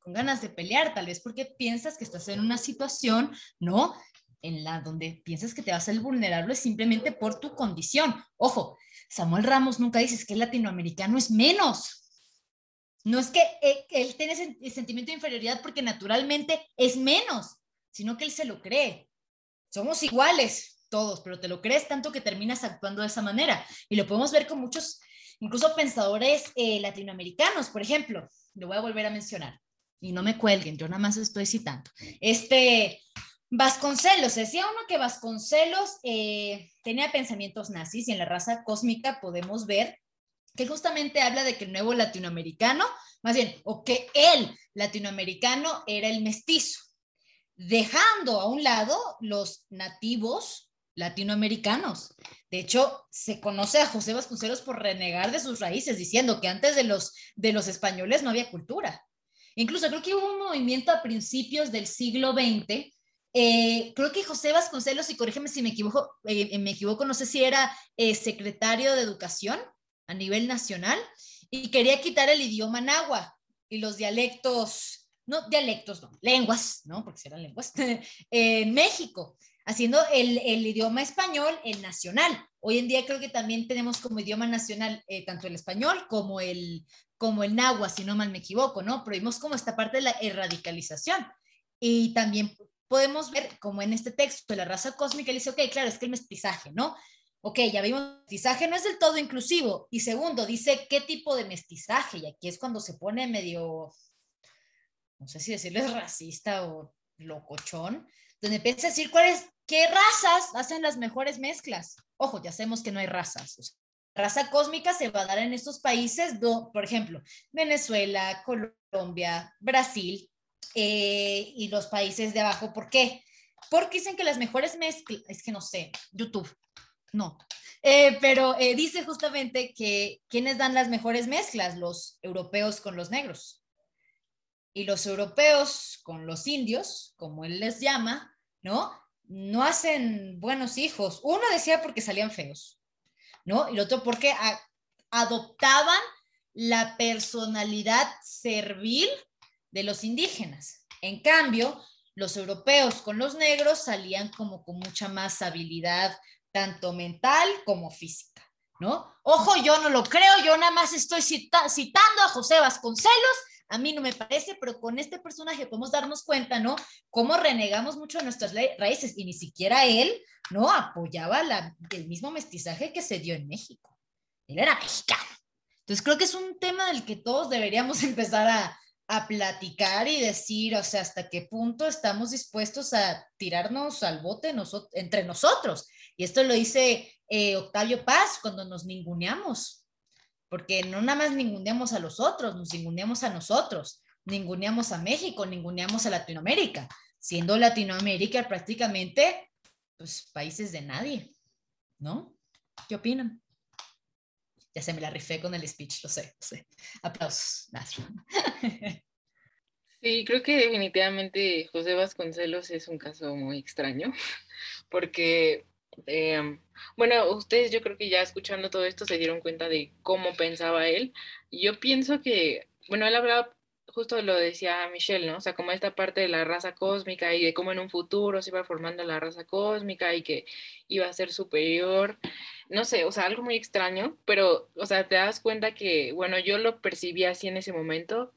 S1: con ganas de pelear, tal vez porque piensas que estás en una situación, ¿no? En la donde piensas que te vas a ser vulnerable simplemente por tu condición. Ojo, Samuel Ramos nunca dice que el latinoamericano es menos. No es que eh, él tiene ese sentimiento de inferioridad porque naturalmente es menos, sino que él se lo cree. Somos iguales todos, pero te lo crees tanto que terminas actuando de esa manera. Y lo podemos ver con muchos, incluso pensadores eh, latinoamericanos, por ejemplo. Lo voy a volver a mencionar y no me cuelguen, yo nada más estoy citando. Este, Vasconcelos, decía uno que Vasconcelos eh, tenía pensamientos nazis y en la raza cósmica podemos ver que justamente habla de que el nuevo latinoamericano, más bien, o que el latinoamericano era el mestizo, dejando a un lado los nativos latinoamericanos. De hecho, se conoce a José Vasconcelos por renegar de sus raíces, diciendo que antes de los, de los españoles no había cultura. Incluso creo que hubo un movimiento a principios del siglo XX. Eh, creo que José Vasconcelos, y corrígeme si me equivoco, eh, me equivoco, no sé si era eh, secretario de Educación a nivel nacional, y quería quitar el idioma náhuatl y los dialectos, no dialectos, no, lenguas, ¿no? Porque eran lenguas, en México, haciendo el, el, idioma español el nacional. Hoy en día creo que también tenemos como idioma nacional tanto el español como el, como el náhuatl, si no mal me equivoco, ¿no? Pero vimos como esta parte de la erradicalización. Y también podemos ver como en este texto de la raza cósmica dice, ok, claro, es que el mestizaje, ¿no? Ok, ya vimos, mestizaje no es del todo inclusivo. Y segundo, dice qué tipo de mestizaje. Y aquí es cuando se pone medio, no sé si decirles racista o locochón, donde empieza a decir cuáles, qué razas hacen las mejores mezclas. Ojo, ya sabemos que no hay razas raza cósmica se va a dar en estos países, por ejemplo, Venezuela, Colombia, Brasil eh, y los países de abajo. ¿Por qué? Porque dicen que las mejores mezclas, es que no sé, YouTube, no. Eh, pero eh, dice justamente que quienes dan las mejores mezclas, los europeos con los negros. Y los europeos con los indios, como él les llama, ¿no? No hacen buenos hijos. Uno decía porque salían feos. ¿no? Y lo otro porque adoptaban la personalidad servil de los indígenas. En cambio, los europeos con los negros salían como con mucha más habilidad, tanto mental como física, ¿no? Ojo, yo no lo creo, yo nada más estoy citando a José Vasconcelos, a mí no me parece, pero con este personaje podemos darnos cuenta, ¿no? Cómo renegamos mucho de nuestras raíces y ni siquiera él, ¿no? Apoyaba la, el mismo mestizaje que se dio en México. Él era mexicano. Entonces creo que es un tema del que todos deberíamos empezar a, platicar y decir, o sea, hasta qué punto estamos dispuestos a tirarnos al bote entre nosotros. Y esto lo dice eh, Octavio Paz cuando nos ninguneamos, porque no nada más ninguneamos a los otros, nos ninguneamos a nosotros, ninguneamos a México, ninguneamos a Latinoamérica, siendo Latinoamérica prácticamente, pues, países de nadie, ¿no? ¿Qué opinan? Ya se me la rifé con el speech, lo sé, lo sé. Aplausos.
S3: Sí, creo que definitivamente José Vasconcelos es un caso muy extraño, porque, em, bueno, ustedes yo creo que ya escuchando todo esto se dieron cuenta de cómo pensaba él. Yo pienso que, bueno, él hablaba, justo lo decía Michelle, ¿no? O sea, como esta parte de la raza cósmica y de cómo en un futuro se iba formando la raza cósmica y que iba a ser superior no sé, o sea, algo muy extraño, pero, o sea, te das cuenta que, bueno, yo lo percibí así en ese momento,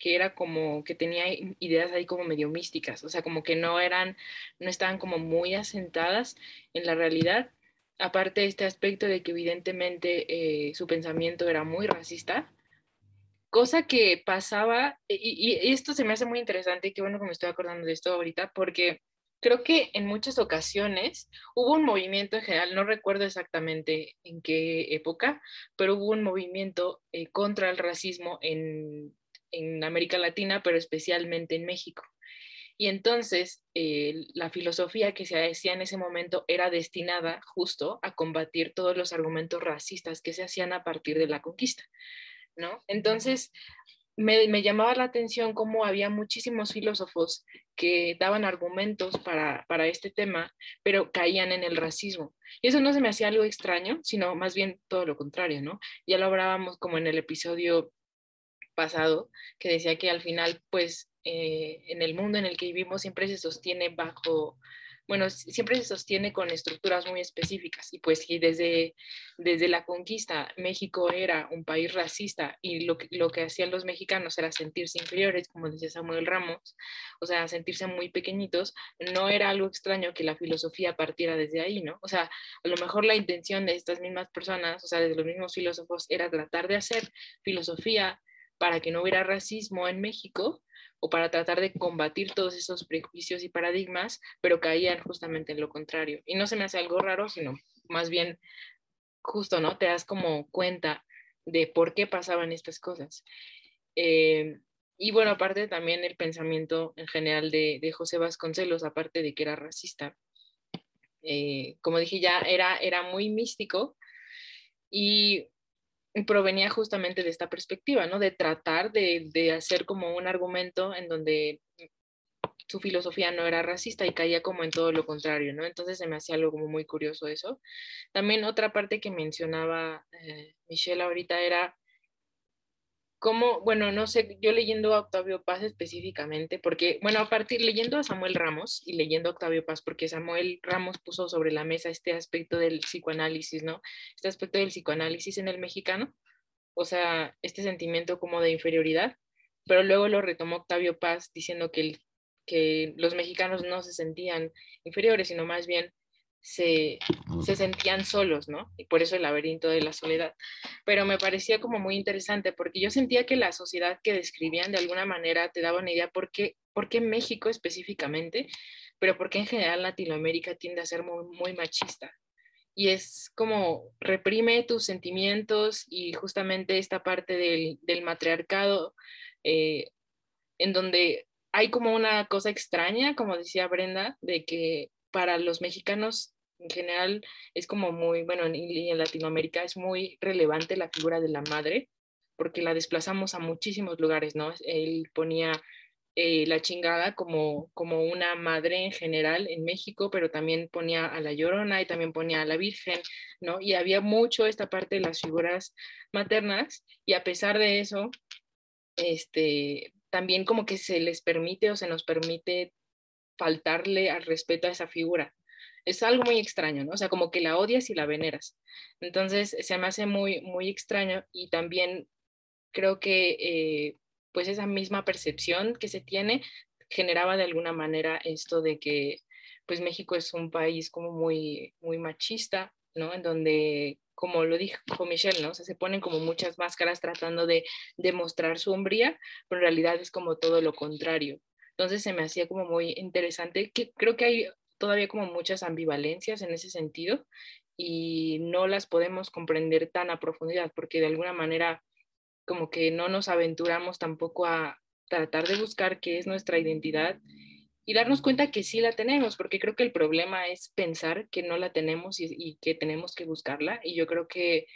S3: que era como que tenía ideas ahí como medio místicas, o sea, como que no eran, no estaban como muy asentadas en la realidad. Aparte de este aspecto de que evidentemente eh, su pensamiento era muy racista, cosa que pasaba, y, y, esto se me hace muy interesante, y qué bueno que me estoy acordando de esto ahorita, porque creo que en muchas ocasiones hubo un movimiento en general, no recuerdo exactamente en qué época, pero hubo un movimiento eh, contra el racismo en, América Latina, pero especialmente en México. Y entonces eh, la filosofía que se hacía en ese momento era destinada justo a combatir todos los argumentos racistas que se hacían a partir de la conquista, ¿no? Entonces, me, llamaba la atención cómo había muchísimos filósofos que daban argumentos para, para, este tema, pero caían en el racismo. Y eso no se me hacía algo extraño, sino más bien todo lo contrario, ¿no? Ya lo hablábamos como en el episodio pasado, que decía que al final, pues, eh, en el mundo en el que vivimos siempre se sostiene bajo bueno, siempre se sostiene con estructuras muy específicas. Y pues si desde, desde la conquista México era un país racista y lo lo que hacían los mexicanos era sentirse inferiores, como decía Samuel Ramos, o sea, sentirse muy pequeñitos, no era algo extraño que la filosofía partiera desde ahí, ¿no? O sea, a lo mejor la intención de estas mismas personas, o sea, de los mismos filósofos, era tratar de hacer filosofía para que no hubiera racismo en México, o para tratar de combatir todos esos prejuicios y paradigmas, pero caían justamente en lo contrario. Y no se me hace algo raro, sino más bien justo, ¿no? Te das como cuenta de por qué pasaban estas cosas. Eh, y bueno, aparte también el pensamiento en general de, José Vasconcelos, aparte de que era racista, eh, como dije ya, era, era muy místico y provenía justamente de esta perspectiva, ¿no? De tratar de, hacer como un argumento en donde su filosofía no era racista y caía como en todo lo contrario, ¿no? Entonces se me hacía algo muy curioso eso. También otra parte que mencionaba eh, Michelle ahorita era cómo, bueno, no sé, yo leyendo a Octavio Paz específicamente, porque, bueno, a partir leyendo a Samuel Ramos y leyendo a Octavio Paz, porque Samuel Ramos puso sobre la mesa este aspecto del psicoanálisis, ¿no? Este aspecto del psicoanálisis en el mexicano, o sea, este sentimiento como de inferioridad, pero luego lo retomó Octavio Paz diciendo que, que los mexicanos no se sentían inferiores, sino más bien se, se, sentían solos, ¿no? Y por eso el laberinto de la soledad. Pero me parecía como muy interesante porque yo sentía que la sociedad que describían de alguna manera te daba una idea por qué, por qué México específicamente, pero por qué en general Latinoamérica tiende a ser muy, muy machista. Y es como reprime tus sentimientos y justamente esta parte del, del matriarcado, eh, en donde hay como una cosa extraña, como decía Brenda, de que para los mexicanos en general es como muy, bueno, en, en Latinoamérica es muy relevante la figura de la madre, porque la desplazamos a muchísimos lugares, ¿no? Él ponía eh, la chingada como, como una madre en general en México, pero también ponía a la llorona y también ponía a la Virgen, ¿no? Y había mucho esta parte de las figuras maternas y a pesar de eso, este, también como que se les permite o se nos permite faltarle al respeto a esa figura. Es algo muy extraño, ¿no? O sea, como que la odias y la veneras. Entonces, se me hace muy, muy extraño y también creo que, eh, pues esa misma percepción que se tiene generaba de alguna manera esto de que pues México es un país como muy, muy machista, ¿no? En donde, como lo dijo Michelle, ¿no? O sea, se ponen como muchas máscaras tratando de demostrar su hombría, pero en realidad es como todo lo contrario. Entonces se me hacía como muy interesante, que creo que hay todavía como muchas ambivalencias en ese sentido y no las podemos comprender tan a profundidad porque de alguna manera como que no nos aventuramos tampoco a tratar de buscar qué es nuestra identidad y darnos cuenta que sí la tenemos, porque creo que el problema es pensar que no la tenemos y, que tenemos que buscarla. Y yo creo que,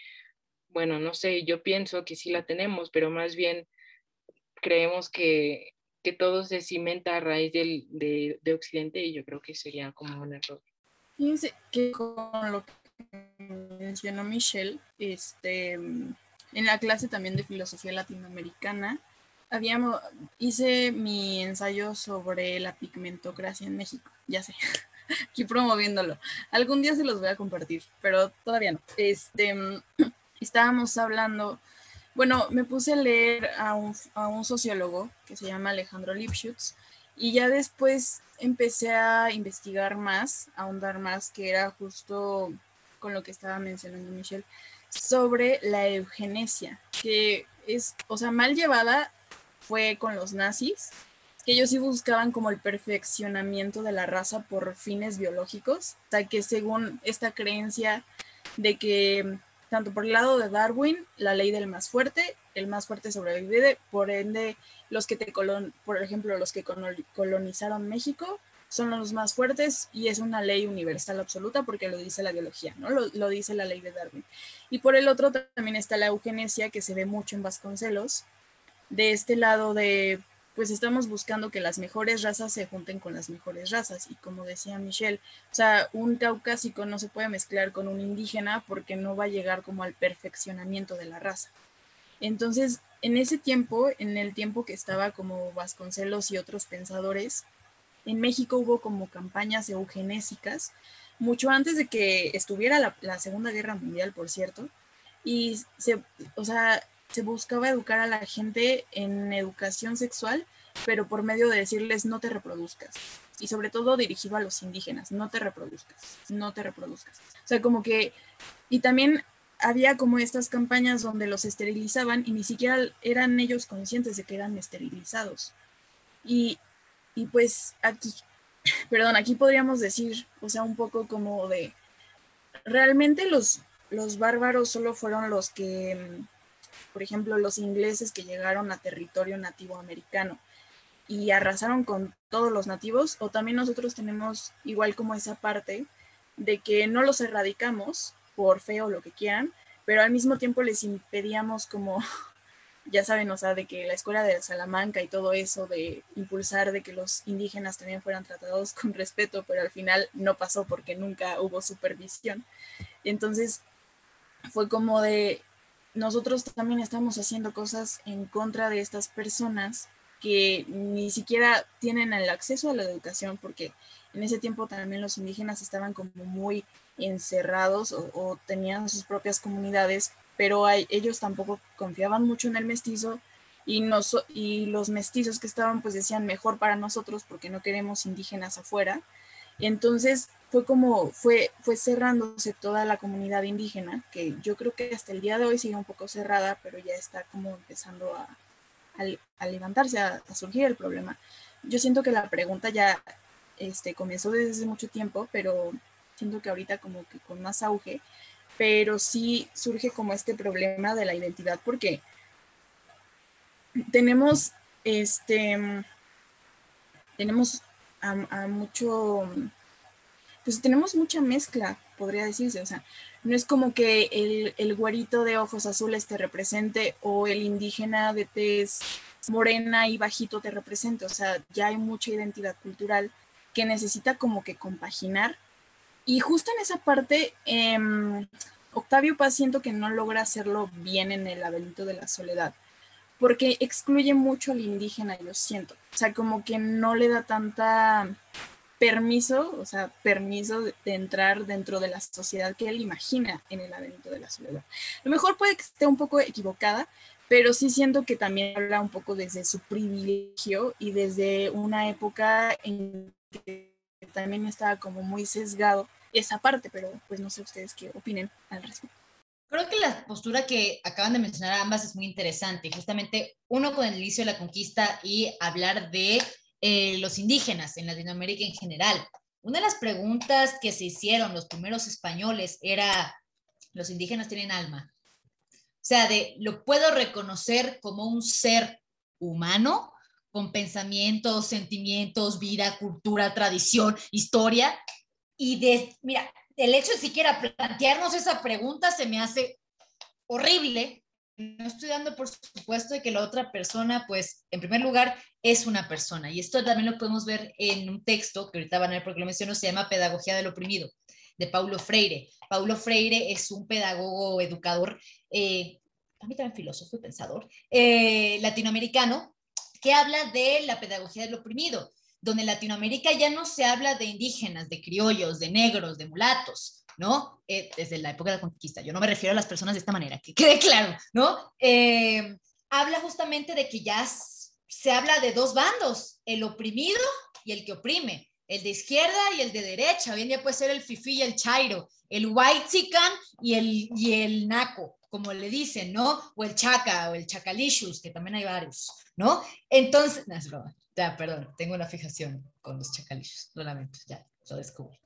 S3: bueno, no sé, yo pienso que sí la tenemos, pero más bien creemos que, que todo se cimenta a raíz del, de, de, Occidente y yo creo que sería como un error.
S2: Fíjense que con lo que mencionó Michelle, este, en la clase también de filosofía latinoamericana, habíamos, hice mi ensayo sobre la pigmentocracia en México, ya sé, aquí promoviéndolo. Algún día se los voy a compartir, pero todavía no. Este, estábamos hablando, bueno, me puse a leer a un, sociólogo que se llama Alejandro Lipschutz y ya después empecé a investigar más, a ahondar más, que era justo con lo que estaba mencionando Michelle, sobre la eugenesia, que es, o sea, mal llevada, fue con los nazis, que ellos sí buscaban como el perfeccionamiento de la raza por fines biológicos, hasta que según esta creencia de que tanto por el lado de Darwin, la ley del más fuerte, el más fuerte sobrevive, por ende los que te colon, por ejemplo, los que colonizaron México son los más fuertes y es una ley universal absoluta porque lo dice la biología, ¿no? Lo, lo dice la ley de Darwin. Y por el otro también está la eugenesia que se ve mucho en Vasconcelos, de este lado de, pues estamos buscando que las mejores razas se junten con las mejores razas. Y como decía Michelle, o sea, un caucásico no se puede mezclar con un indígena porque no va a llegar como al perfeccionamiento de la raza. Entonces, en ese tiempo, en el tiempo que estaba como Vasconcelos y otros pensadores, en México hubo como campañas eugenésicas, mucho antes de que estuviera la, la Segunda Guerra Mundial, por cierto, y se, o sea, se buscaba educar a la gente en educación sexual, pero por medio de decirles no te reproduzcas. Y sobre todo dirigido a los indígenas, no te reproduzcas, no te reproduzcas. O sea, como que, y también había como estas campañas donde los esterilizaban y ni siquiera eran ellos conscientes de que eran esterilizados. Y, y pues aquí, perdón, aquí podríamos decir, o sea, un poco como de, realmente los, los bárbaros solo fueron los que por ejemplo, los ingleses que llegaron a territorio nativo americano y arrasaron con todos los nativos, o también nosotros tenemos igual como esa parte de que no los erradicamos por fe o lo que quieran, pero al mismo tiempo les impedíamos como, ya saben, o sea, de que la escuela de Salamanca y todo eso, de impulsar de que los indígenas también fueran tratados con respeto, pero al final no pasó porque nunca hubo supervisión. Entonces, fue como de, nosotros también estamos haciendo cosas en contra de estas personas que ni siquiera tienen el acceso a la educación, porque en ese tiempo también los indígenas estaban como muy encerrados o, tenían sus propias comunidades, pero ellos tampoco confiaban mucho en el mestizo y, y los mestizos que estaban pues decían mejor para nosotros porque no queremos indígenas afuera. Entonces fue como, fue, fue cerrándose toda la comunidad indígena, que yo creo que hasta el día de hoy sigue un poco cerrada, pero ya está como empezando a, a, levantarse, a, surgir el problema. Yo siento que la pregunta ya este, comenzó desde mucho tiempo, pero siento que ahorita como que con más auge, pero sí surge como este problema de la identidad, porque tenemos, este, tenemos a mucho pues tenemos mucha mezcla, podría decirse. O sea, no es como que el, el güerito de ojos azules te represente o el indígena de tez morena y bajito te represente. O sea, ya hay mucha identidad cultural que necesita como que compaginar. Y justo en esa parte, eh, Octavio Paz siento que no logra hacerlo bien en el laberinto de la soledad, porque excluye mucho al indígena, yo siento. O sea, como que no le da tanta permiso, o sea, permiso de, entrar dentro de la sociedad que él imagina en el laberinto de la soledad. lo mejor puede que esté un poco equivocada, pero sí siento que también habla un poco desde su privilegio y desde una época en que también estaba como muy sesgado esa parte, pero pues no sé ustedes qué opinen al respecto.
S1: Creo que la postura que acaban de mencionar ambas es muy interesante. Justamente uno con el inicio de la conquista y hablar de eh, los indígenas en Latinoamérica en general. Una de las preguntas que se hicieron los primeros españoles era, ¿los indígenas tienen alma? O sea, de, ¿lo puedo reconocer como un ser humano con pensamientos, sentimientos, vida, cultura, tradición, historia? Y de, mira, el hecho de siquiera plantearnos esa pregunta se me hace horrible. No estoy dando por supuesto de que la otra persona, pues, en primer lugar, es una persona. Y esto también lo podemos ver en un texto que ahorita van a ver porque lo menciono, se llama Pedagogía del Oprimido, de Paulo Freire. Paulo Freire es un pedagogo, educador, eh, también filósofo y pensador, eh, latinoamericano, que habla de la pedagogía del oprimido donde en Latinoamérica ya no se habla de indígenas, de criollos, de negros, de mulatos, ¿no? Eh, desde la época de la conquista. Yo no me refiero a las personas de esta manera, que quede claro, ¿no? Eh, habla justamente de que ya se habla de dos bandos, el oprimido y el que oprime, el de izquierda y el de derecha. Hoy en día puede ser el fifi y el chairo, el white chican y el, y el naco, como le dicen, ¿no? O el chaca o el chacalishus, que también hay varios, ¿no? Entonces, no es broma. Ya, perdón, tengo una fijación con los chacalillos, lo lamento, ya, lo descubro.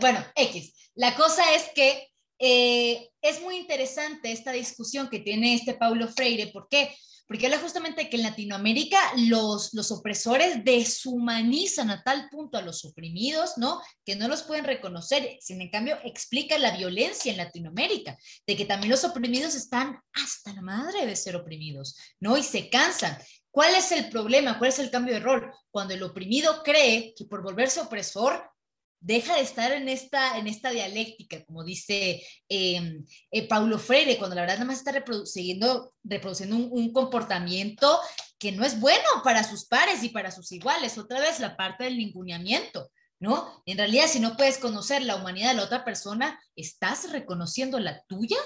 S1: Bueno, X. La cosa es que eh, es muy interesante esta discusión que tiene este Paulo Freire. ¿Por qué? Porque habla justamente que en Latinoamérica los, los opresores deshumanizan a tal punto a los oprimidos, ¿no? Que no los pueden reconocer. Sin en cambio, explica la violencia en Latinoamérica, de que también los oprimidos están hasta la madre de ser oprimidos, ¿no? Y se cansan. ¿Cuál es el problema? ¿Cuál es el cambio de rol? Cuando el oprimido cree que por volverse opresor deja de estar en esta, en esta dialéctica, como dice em, eh, Paulo Freire, cuando la verdad nada más está reproduciendo, reproduciendo un, un, comportamiento que no es bueno para sus pares y para sus iguales. Otra vez la parte del ninguneamiento, ¿no? En realidad, si no puedes conocer la humanidad de la otra persona, ¿estás reconociendo la tuya?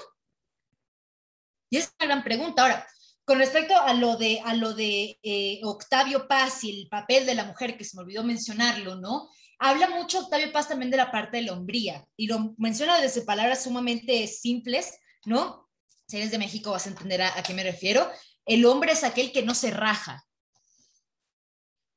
S1: Y es una gran pregunta. Ahora, con respecto a lo de, a lo de eh, Octavio Paz y el papel de la mujer, que se me olvidó mencionarlo, ¿no? Habla mucho Octavio Paz también de la parte de la hombría y lo menciona desde palabras sumamente simples, ¿no? Si eres de México vas a entender a, qué me refiero. El hombre es aquel que no se raja.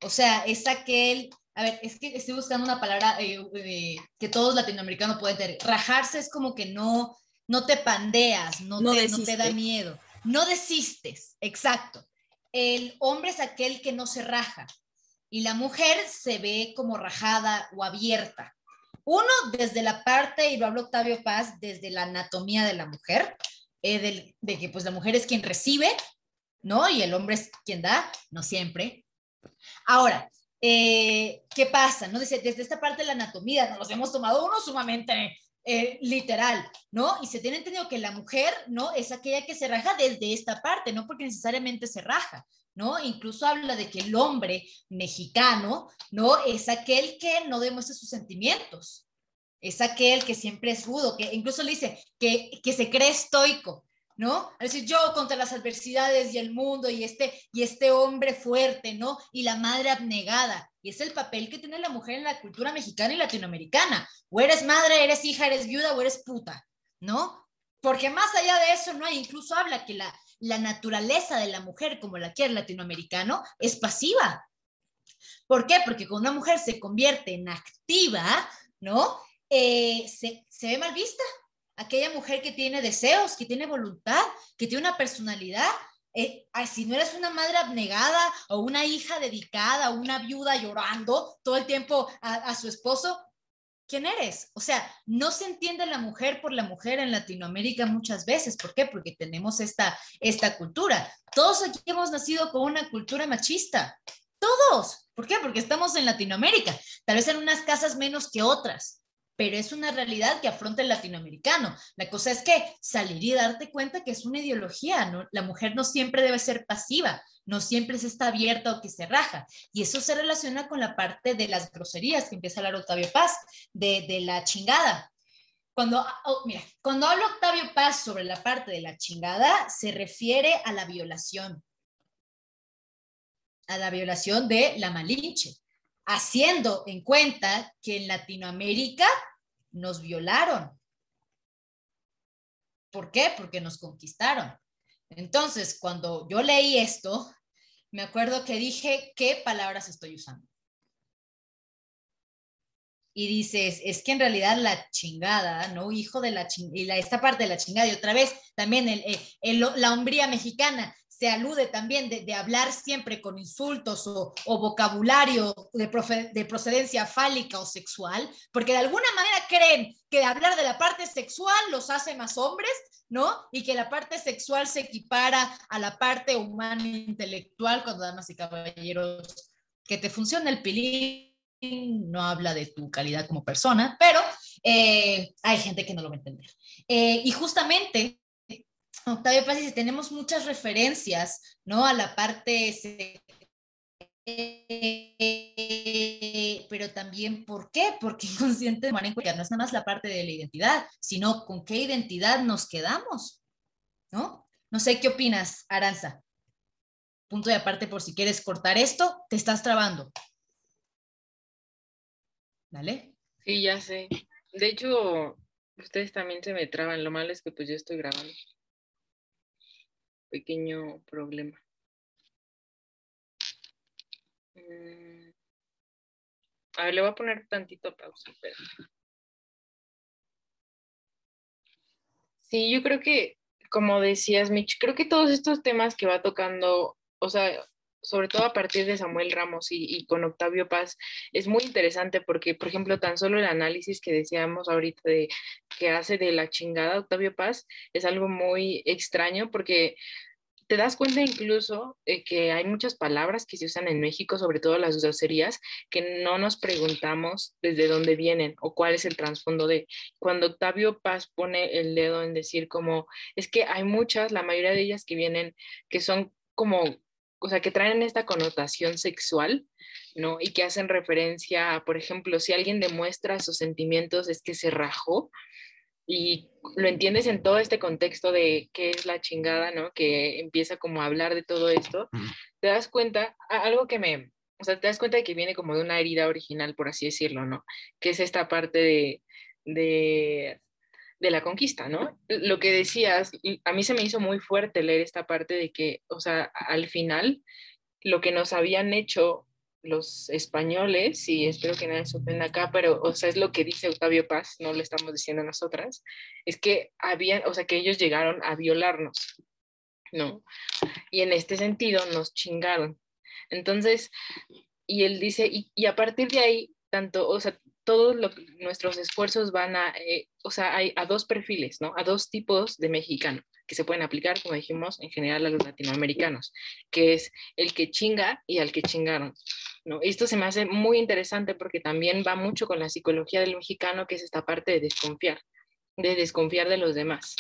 S1: O sea, es aquel, a ver, es que estoy buscando una palabra eh, eh, que todos latinoamericanos pueden tener. Rajarse es como que no, no te pandeas, no, no, te, no te da miedo. No desistes, exacto. El hombre es aquel que no se raja y la mujer se ve como rajada o abierta. Uno, desde la parte, y lo habla Octavio Paz, desde la anatomía de la mujer, eh, de que pues la mujer es quien recibe, ¿no? Y el hombre es quien da, no siempre. Ahora, eh, ¿qué pasa? ¿No? Desde, desde esta parte de la anatomía, nos hemos tomado uno sumamente eh, literal, ¿no? Y se tiene entendido que la mujer, ¿no? Es aquella que se raja desde esta parte, no porque necesariamente se raja, ¿no? Incluso habla de que el hombre mexicano, ¿no? Es aquel que no demuestra sus sentimientos, es aquel que siempre es rudo, que incluso le dice que, que se cree estoico, ¿no? Es decir, yo contra las adversidades y el mundo y este, y este hombre fuerte, ¿no? Y la madre abnegada. Y es el papel que tiene la mujer en la cultura mexicana y latinoamericana. O eres madre, eres hija, eres viuda o eres puta, ¿no? Porque más allá de eso, ¿no? Incluso habla que la, la naturaleza de la mujer, como la quiere el latinoamericano, es pasiva. ¿Por qué? Porque cuando una mujer se convierte en activa, ¿no? Eh, se, se ve mal vista, aquella mujer que tiene deseos, que tiene voluntad, que tiene una personalidad. Eh, si no eres una madre abnegada o una hija dedicada o una viuda llorando todo el tiempo a, su esposo, ¿quién eres? O sea, no se entiende la mujer por la mujer en Latinoamérica muchas veces. ¿Por qué? Porque tenemos esta, esta cultura. Todos aquí hemos nacido con una cultura machista. Todos. ¿Por qué? Porque estamos en Latinoamérica. Tal vez en unas casas menos que otras pero es una realidad que afronta el latinoamericano. La cosa es que salir y darte cuenta que es una ideología. La mujer no siempre debe ser pasiva, no siempre se está abierta o que se raja. Y eso se relaciona con la parte de las groserías que empieza a hablar Octavio Paz, de, de la chingada. cuando, oh, mira, cuando habla Octavio Paz sobre la parte de la chingada, se refiere a la violación, a la violación de la Malinche, haciendo en cuenta que en Latinoamérica nos violaron. ¿Por qué? Porque nos conquistaron. Entonces, cuando yo leí esto, me acuerdo que dije, ¿qué palabras estoy usando? Y dices, es que en realidad la chingada, ¿no? Hijo de la chingada, y esta parte de la chingada, y otra vez también el, la hombría mexicana, se alude también de, hablar siempre con insultos o, vocabulario de, de, procedencia fálica o sexual, porque de alguna manera creen que hablar de la parte sexual los hace más hombres, ¿no? Y que la parte sexual se equipara a la parte humana e intelectual, cuando damas y caballeros, que te funciona el pilín, no habla de tu calidad como persona, pero eh, hay gente que no lo va a entender. Eh, y justamente Octavio Paz dice, tenemos muchas referencias, ¿no? A la parte... pero también, ¿por qué? Porque inconsciente de manera no es nada más la parte de la identidad, sino con qué identidad nos quedamos, ¿no? No sé qué opinas, Aranza. Punto de aparte por si quieres cortar esto, te estás trabando. ¿Vale?
S3: Sí, ya sé. De hecho, ustedes también se me traban. Lo malo es que pues yo estoy grabando pequeño problema. Mm. A ver, le voy a poner tantito pausa. Sí, yo creo que, como decías, Mitch, creo que todos estos temas que va tocando, o sea, sobre todo a partir de Samuel Ramos y, con Octavio Paz, es muy interesante porque, por ejemplo, tan solo el análisis que decíamos ahorita de que hace de la chingada Octavio Paz es algo muy extraño porque te das cuenta incluso que hay muchas palabras que se usan en México, sobre todo las groserías, que no nos preguntamos desde dónde vienen o cuál es el trasfondo de. Cuando Octavio Paz pone el dedo en decir como, es que hay muchas, la mayoría de ellas que vienen, que son como o sea, que traen esta connotación sexual, ¿no? Y que hacen referencia a, por ejemplo, si alguien demuestra sus sentimientos es que se rajó y lo entiendes en todo este contexto de qué es la chingada, ¿no? Que empieza como a hablar de todo esto, te das cuenta, algo que me, o sea, te das cuenta de que viene como de una herida original, por así decirlo, ¿no? Que es esta parte de, de de la conquista, ¿no? Lo que decías, a mí se me hizo muy fuerte leer esta parte de que, o sea, al final, lo que nos habían hecho los españoles, y espero que nadie se ofenda acá, pero, o sea, es lo que dice Octavio Paz, no lo estamos diciendo nosotras, es que habían, o sea, que ellos llegaron a violarnos, ¿no? Y en este sentido nos chingaron. Entonces, y él dice, y, y a partir de ahí, tanto, o sea, todos nuestros esfuerzos van a, eh, o sea, hay a dos perfiles, ¿no? A dos tipos de mexicano que se pueden aplicar, como dijimos, en general a los latinoamericanos, que es el que chinga y al que chingaron, ¿no? Esto se me hace muy interesante porque también va mucho con la psicología del mexicano, que es esta parte de desconfiar, de desconfiar de los demás.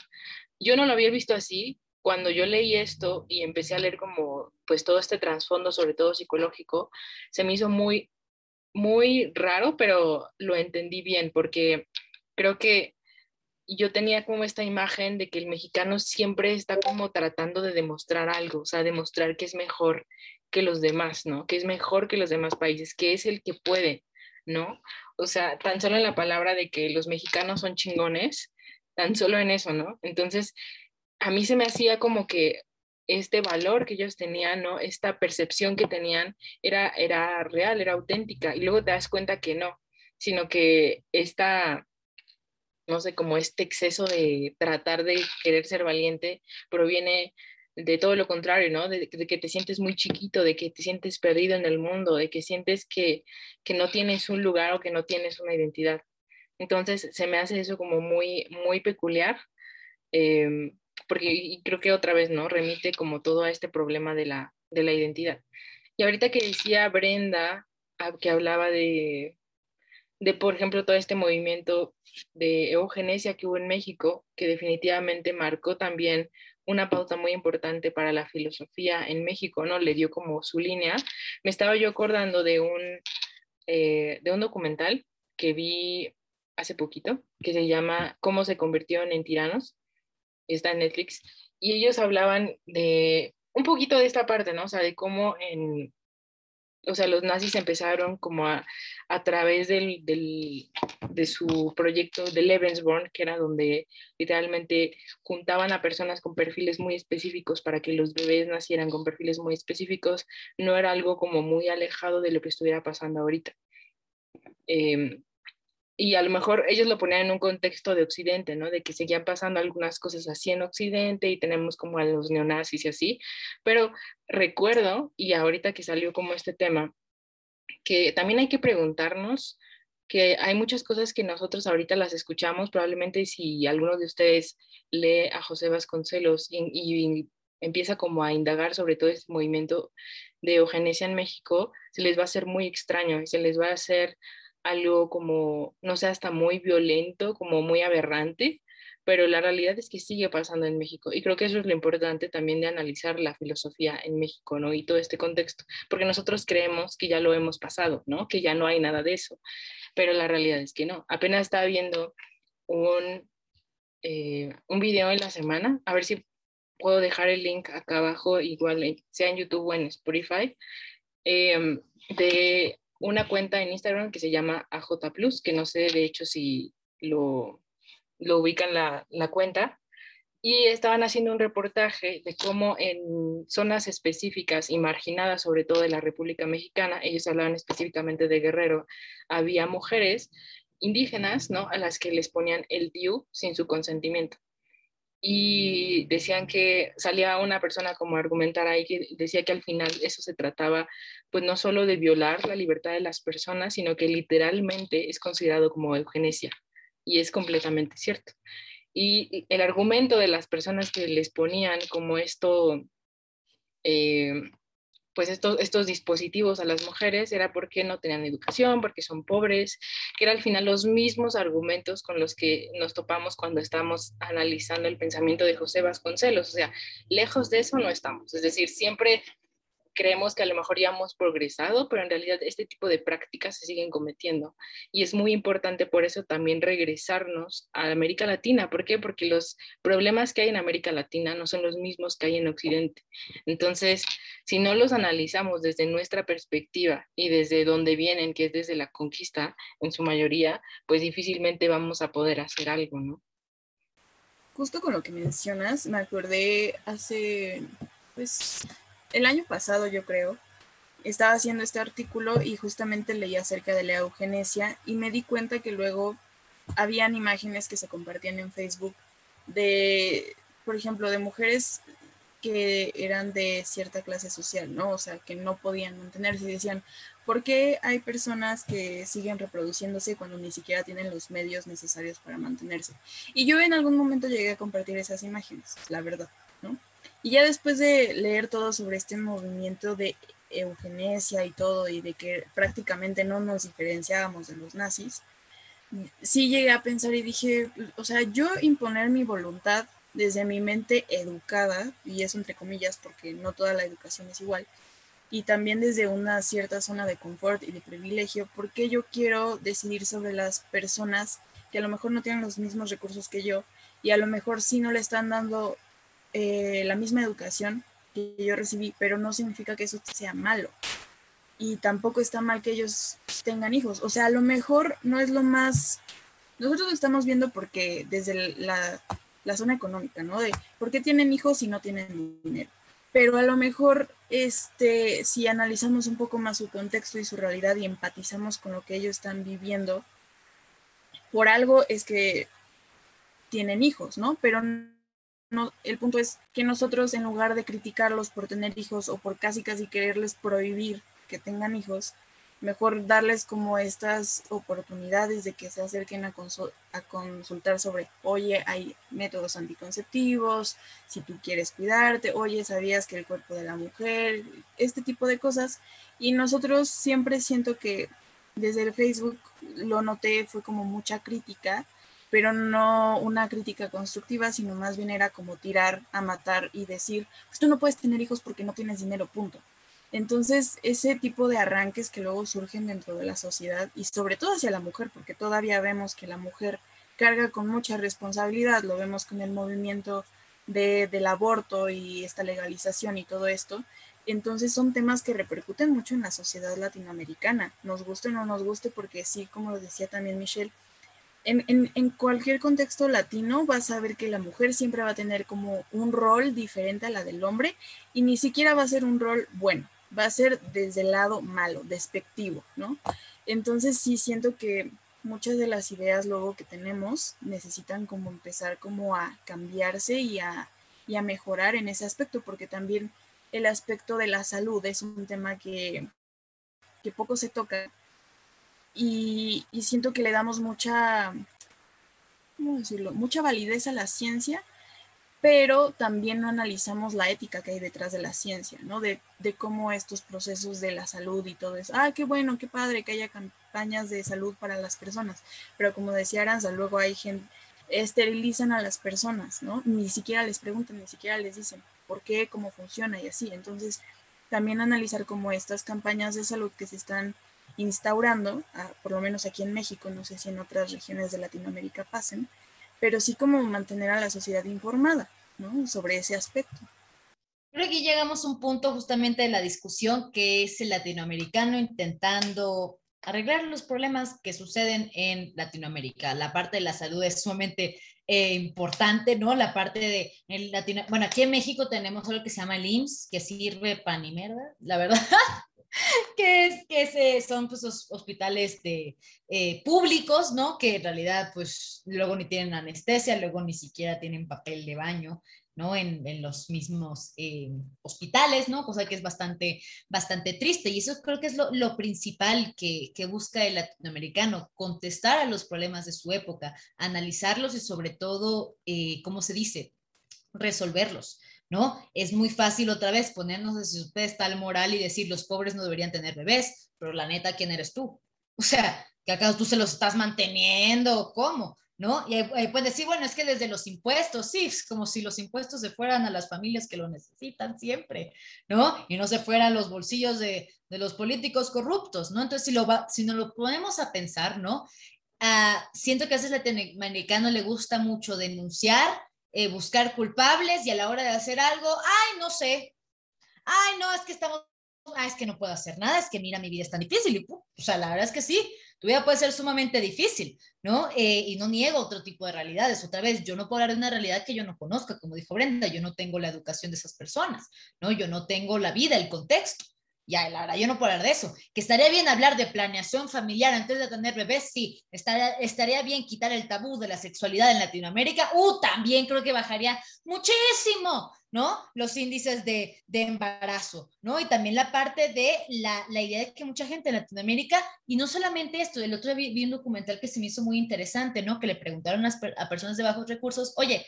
S3: Yo no lo había visto así, cuando yo leí esto y empecé a leer como pues todo este trasfondo, sobre todo psicológico, se me hizo muy muy raro, pero lo entendí bien porque creo que yo tenía como esta imagen de que el mexicano siempre está como tratando de demostrar algo, o sea, demostrar que es mejor que los demás, ¿no? Que es mejor que los demás países, que es el que puede, ¿no? O sea, tan solo en la palabra de que los mexicanos son chingones, tan solo en eso, ¿no? Entonces, a mí se me hacía como que este valor que ellos tenían, ¿no? Esta percepción que tenían era, era real, era auténtica. Y luego te das cuenta que no, sino que esta, no sé, como este exceso de tratar de querer ser valiente proviene de todo lo contrario, ¿no? De, que te sientes muy chiquito, de que te sientes perdido en el mundo, de que sientes que, que no tienes un lugar o que no tienes una identidad. Entonces se me hace eso como muy, muy peculiar. Em, porque creo que otra vez, ¿no? Remite como todo a este problema de la, de la identidad. Y ahorita que decía Brenda, ah, que hablaba de, de, por ejemplo, todo este movimiento de eugenesia que hubo en México, que definitivamente marcó también una pauta muy importante para la filosofía en México, ¿no? Le dio como su línea. Me estaba yo acordando de un, eh, de un documental que vi hace poquito, que se llama Cómo se convirtieron en tiranos, está en Netflix, y ellos hablaban de un poquito de esta parte, ¿no? O sea, de cómo en, o sea, los nazis empezaron como a, a través del, del, de su proyecto de Lebensborn, que era donde literalmente juntaban a personas con perfiles muy específicos para que los bebés nacieran con perfiles muy específicos, no era algo como muy alejado de lo que estuviera pasando ahorita. Eh, y a lo mejor ellos lo ponían en un contexto de Occidente, ¿no? De que seguían pasando algunas cosas así en Occidente y tenemos como a los neonazis y así, pero recuerdo, y ahorita que salió como este tema, que también hay que preguntarnos que hay muchas cosas que nosotros ahorita las escuchamos, probablemente si alguno de ustedes lee a José Vasconcelos y, y empieza como a indagar sobre todo este movimiento de eugenesia en México, se les va a hacer muy extraño y se les va a hacer algo como, no sé, hasta muy violento, como muy aberrante, pero la realidad es que sigue pasando en México. Y creo que eso es lo importante también de analizar la filosofía en México, ¿no? Y todo este contexto, porque nosotros creemos que ya lo hemos pasado, ¿no? Que ya no hay nada de eso, pero la realidad es que no. Apenas estaba viendo un, eh, un video en la semana, a ver si puedo dejar el link acá abajo, igual sea en YouTube o en Spotify, em, de una cuenta en Instagram que se llama AJ Plus, que no sé de hecho si lo, lo ubican la, la cuenta, y estaban haciendo un reportaje de cómo en zonas específicas y marginadas, sobre todo de la República Mexicana, ellos hablaban específicamente de Guerrero, había mujeres indígenas, ¿no? A las que les ponían el DIU sin su consentimiento y decían que salía una persona como a argumentar ahí que decía que al final eso se trataba pues no solo de violar la libertad de las personas, sino que literalmente es considerado como eugenesia y es completamente cierto. Y el argumento de las personas que les ponían como esto eh, pues estos, dispositivos a las mujeres era porque no tenían educación, porque son pobres, que era al final los mismos argumentos con los que nos topamos cuando estamos analizando el pensamiento de José Vasconcelos. O sea, lejos de eso no estamos. Es decir, siempre creemos que a lo mejor ya hemos progresado, pero en realidad este tipo de prácticas se siguen cometiendo. Y es muy importante por eso también regresarnos a América Latina. ¿Por qué? Porque los problemas que hay en América Latina no son los mismos que hay en Occidente. Entonces, si no los analizamos desde nuestra perspectiva y desde donde vienen, que es desde la conquista en su mayoría, pues difícilmente vamos a poder hacer algo, ¿no?
S2: Justo con lo que mencionas, me acordé hace, pues, el año pasado, yo creo, estaba haciendo este artículo y justamente leí acerca de la eugenesia y me di cuenta que luego habían imágenes que se compartían en Facebook de, por ejemplo, de mujeres que eran de cierta clase social, ¿no? O sea, que no podían mantenerse y decían, ¿por qué hay personas que siguen reproduciéndose cuando ni siquiera tienen los medios necesarios para mantenerse? Y yo en algún momento llegué a compartir esas imágenes, la verdad. Y ya después de leer todo sobre este movimiento de eugenesia y todo, y de que prácticamente no nos diferenciábamos de los nazis, sí llegué a pensar y dije, o sea, yo imponer mi voluntad desde mi mente educada, y eso entre comillas porque no toda la educación es igual, y también desde una cierta zona de confort y de privilegio, porque yo quiero decidir sobre las personas que a lo mejor no tienen los mismos recursos que yo y a lo mejor sí no le están dando eh, la misma educación que yo recibí, pero no significa que eso sea malo. Y tampoco está mal que ellos tengan hijos. O sea, a lo mejor no es lo más... Nosotros lo estamos viendo porque desde la, la zona económica, ¿no? De por qué tienen hijos y no tienen dinero. Pero a lo mejor, este, si analizamos un poco más su contexto y su realidad y empatizamos con lo que ellos están viviendo, por algo es que tienen hijos, ¿no? Pero el punto es que nosotros en lugar de criticarlos por tener hijos o por casi casi quererles prohibir que tengan hijos, mejor darles como estas oportunidades de que se acerquen a, a, consultar sobre, oye, hay métodos anticonceptivos, si tú quieres cuidarte, oye, sabías que el cuerpo de la mujer, este tipo de cosas. Y nosotros siempre siento que desde el Facebook lo noté, fue como mucha crítica pero no una crítica constructiva, sino más bien era como tirar a matar y decir, pues tú no puedes tener hijos porque no tienes dinero, punto. Entonces, ese tipo de arranques que luego surgen dentro de la sociedad y sobre todo hacia la mujer, porque todavía vemos que la mujer carga con mucha responsabilidad, lo vemos con el movimiento del aborto y esta legalización y todo esto. Entonces son temas que repercuten mucho en la sociedad latinoamericana, nos guste o no nos guste, porque sí, como lo decía también Michelle, en, en, cualquier contexto latino vas a ver que la mujer siempre va a tener como un rol diferente a la del hombre y ni siquiera va a ser un rol bueno, va a ser desde el lado malo, despectivo, ¿no? Entonces sí siento que muchas de las ideas luego que tenemos necesitan como empezar como a cambiarse y a, y a mejorar en ese aspecto, porque también el aspecto de la salud es un tema que, que poco se toca y, siento que le damos mucha, ¿cómo decirlo? Mucha validez a la ciencia, pero también no analizamos la ética que hay detrás de la ciencia, ¿no? De, de, cómo estos procesos de la salud y todo eso. Ah, qué bueno, qué padre que haya campañas de salud para las personas, pero como decía Aranza, luego hay gente, esterilizan a las personas, ¿no? Ni siquiera les preguntan, ni siquiera les dicen por qué, cómo funciona y así. Entonces, también analizar cómo estas campañas de salud que se están instaurando, por lo menos aquí en México, no sé si en otras regiones de Latinoamérica pasen, pero sí como mantener a la sociedad informada ¿no? sobre ese aspecto.
S1: Creo que llegamos a un punto justamente de la discusión que es el latinoamericano intentando arreglar los problemas que suceden en Latinoamérica. La parte de la salud es sumamente eh, importante, ¿no? La parte de, el Latino, bueno, aquí en México tenemos algo que se llama el IMSS, que sirve pan y mierda, la verdad. que, es, que son pues, hospitales de, eh, públicos, ¿no? Que en realidad, pues, luego ni tienen anestesia, luego ni siquiera tienen papel de baño, ¿no? En, los mismos eh, hospitales, ¿no? Cosa que es bastante, bastante triste. Y eso creo que es lo, principal que, que, busca el latinoamericano, contestar a los problemas de su época, analizarlos y sobre todo, eh, ¿cómo se dice? Resolverlos. ¿No? Es muy fácil otra vez ponernos de su pedestal moral y decir los pobres no deberían tener bebés, pero la neta, ¿quién eres tú? O sea, que acaso tú se los estás manteniendo, ¿cómo? ¿No? Y ahí, pueden decir, bueno, es que desde los impuestos, sí, es como si los impuestos se fueran a las familias que lo necesitan siempre, ¿no? Y no se fueran los bolsillos de, de los políticos corruptos, ¿no? Entonces, si, lo va, si nos lo ponemos a pensar, ¿no? Uh, siento que a ese latinoamericano le gusta mucho denunciar eh, buscar culpables y a la hora de hacer algo, ay, no sé, ay, no, es que estamos, ay, es que no puedo hacer nada, es que mira, mi vida es tan difícil. Y, o sea, la verdad es que sí, tu vida puede ser sumamente difícil, ¿no? Eh, y no niego otro tipo de realidades. Otra vez, yo no puedo hablar de una realidad que yo no conozca, como dijo Brenda, yo no tengo la educación de esas personas, ¿no? Yo no tengo la vida, el contexto. Ya, la verdad, yo no puedo hablar de eso. Que estaría bien hablar de planeación familiar antes de tener bebés, sí. Estaría, estaría bien quitar el tabú de la sexualidad en Latinoamérica. Uh, también creo que bajaría muchísimo, ¿no? Los índices de, de embarazo, ¿no? Y también la parte de la, la, idea de que mucha gente en Latinoamérica, y no solamente esto, el otro día vi, un documental que se me hizo muy interesante, ¿no? Que le preguntaron a, a personas de bajos recursos, oye,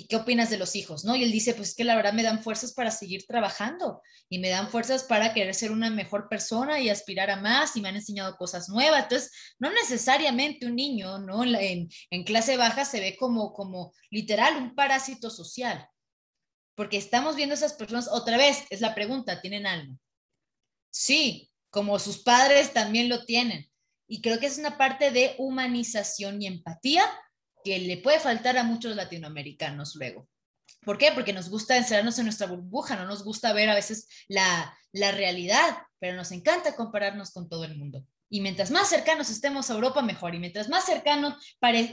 S1: ¿y qué opinas de los hijos? ¿no? Y él dice, pues es que la verdad me dan fuerzas para seguir trabajando y me dan fuerzas para querer ser una mejor persona y aspirar a más y me han enseñado cosas nuevas. Entonces, no necesariamente un niño, ¿no? En, clase baja se ve como, como literal un parásito social, porque estamos viendo esas personas, otra vez, es la pregunta, ¿tienen alma? Sí, como sus padres también lo tienen. Y creo que es una parte de humanización y empatía que le puede faltar a muchos latinoamericanos luego. ¿Por qué? Porque nos gusta encerrarnos en nuestra burbuja, no nos gusta ver a veces la, la realidad, pero nos encanta compararnos con todo el mundo. Y mientras más cercanos estemos a Europa, mejor. Y mientras más cercano,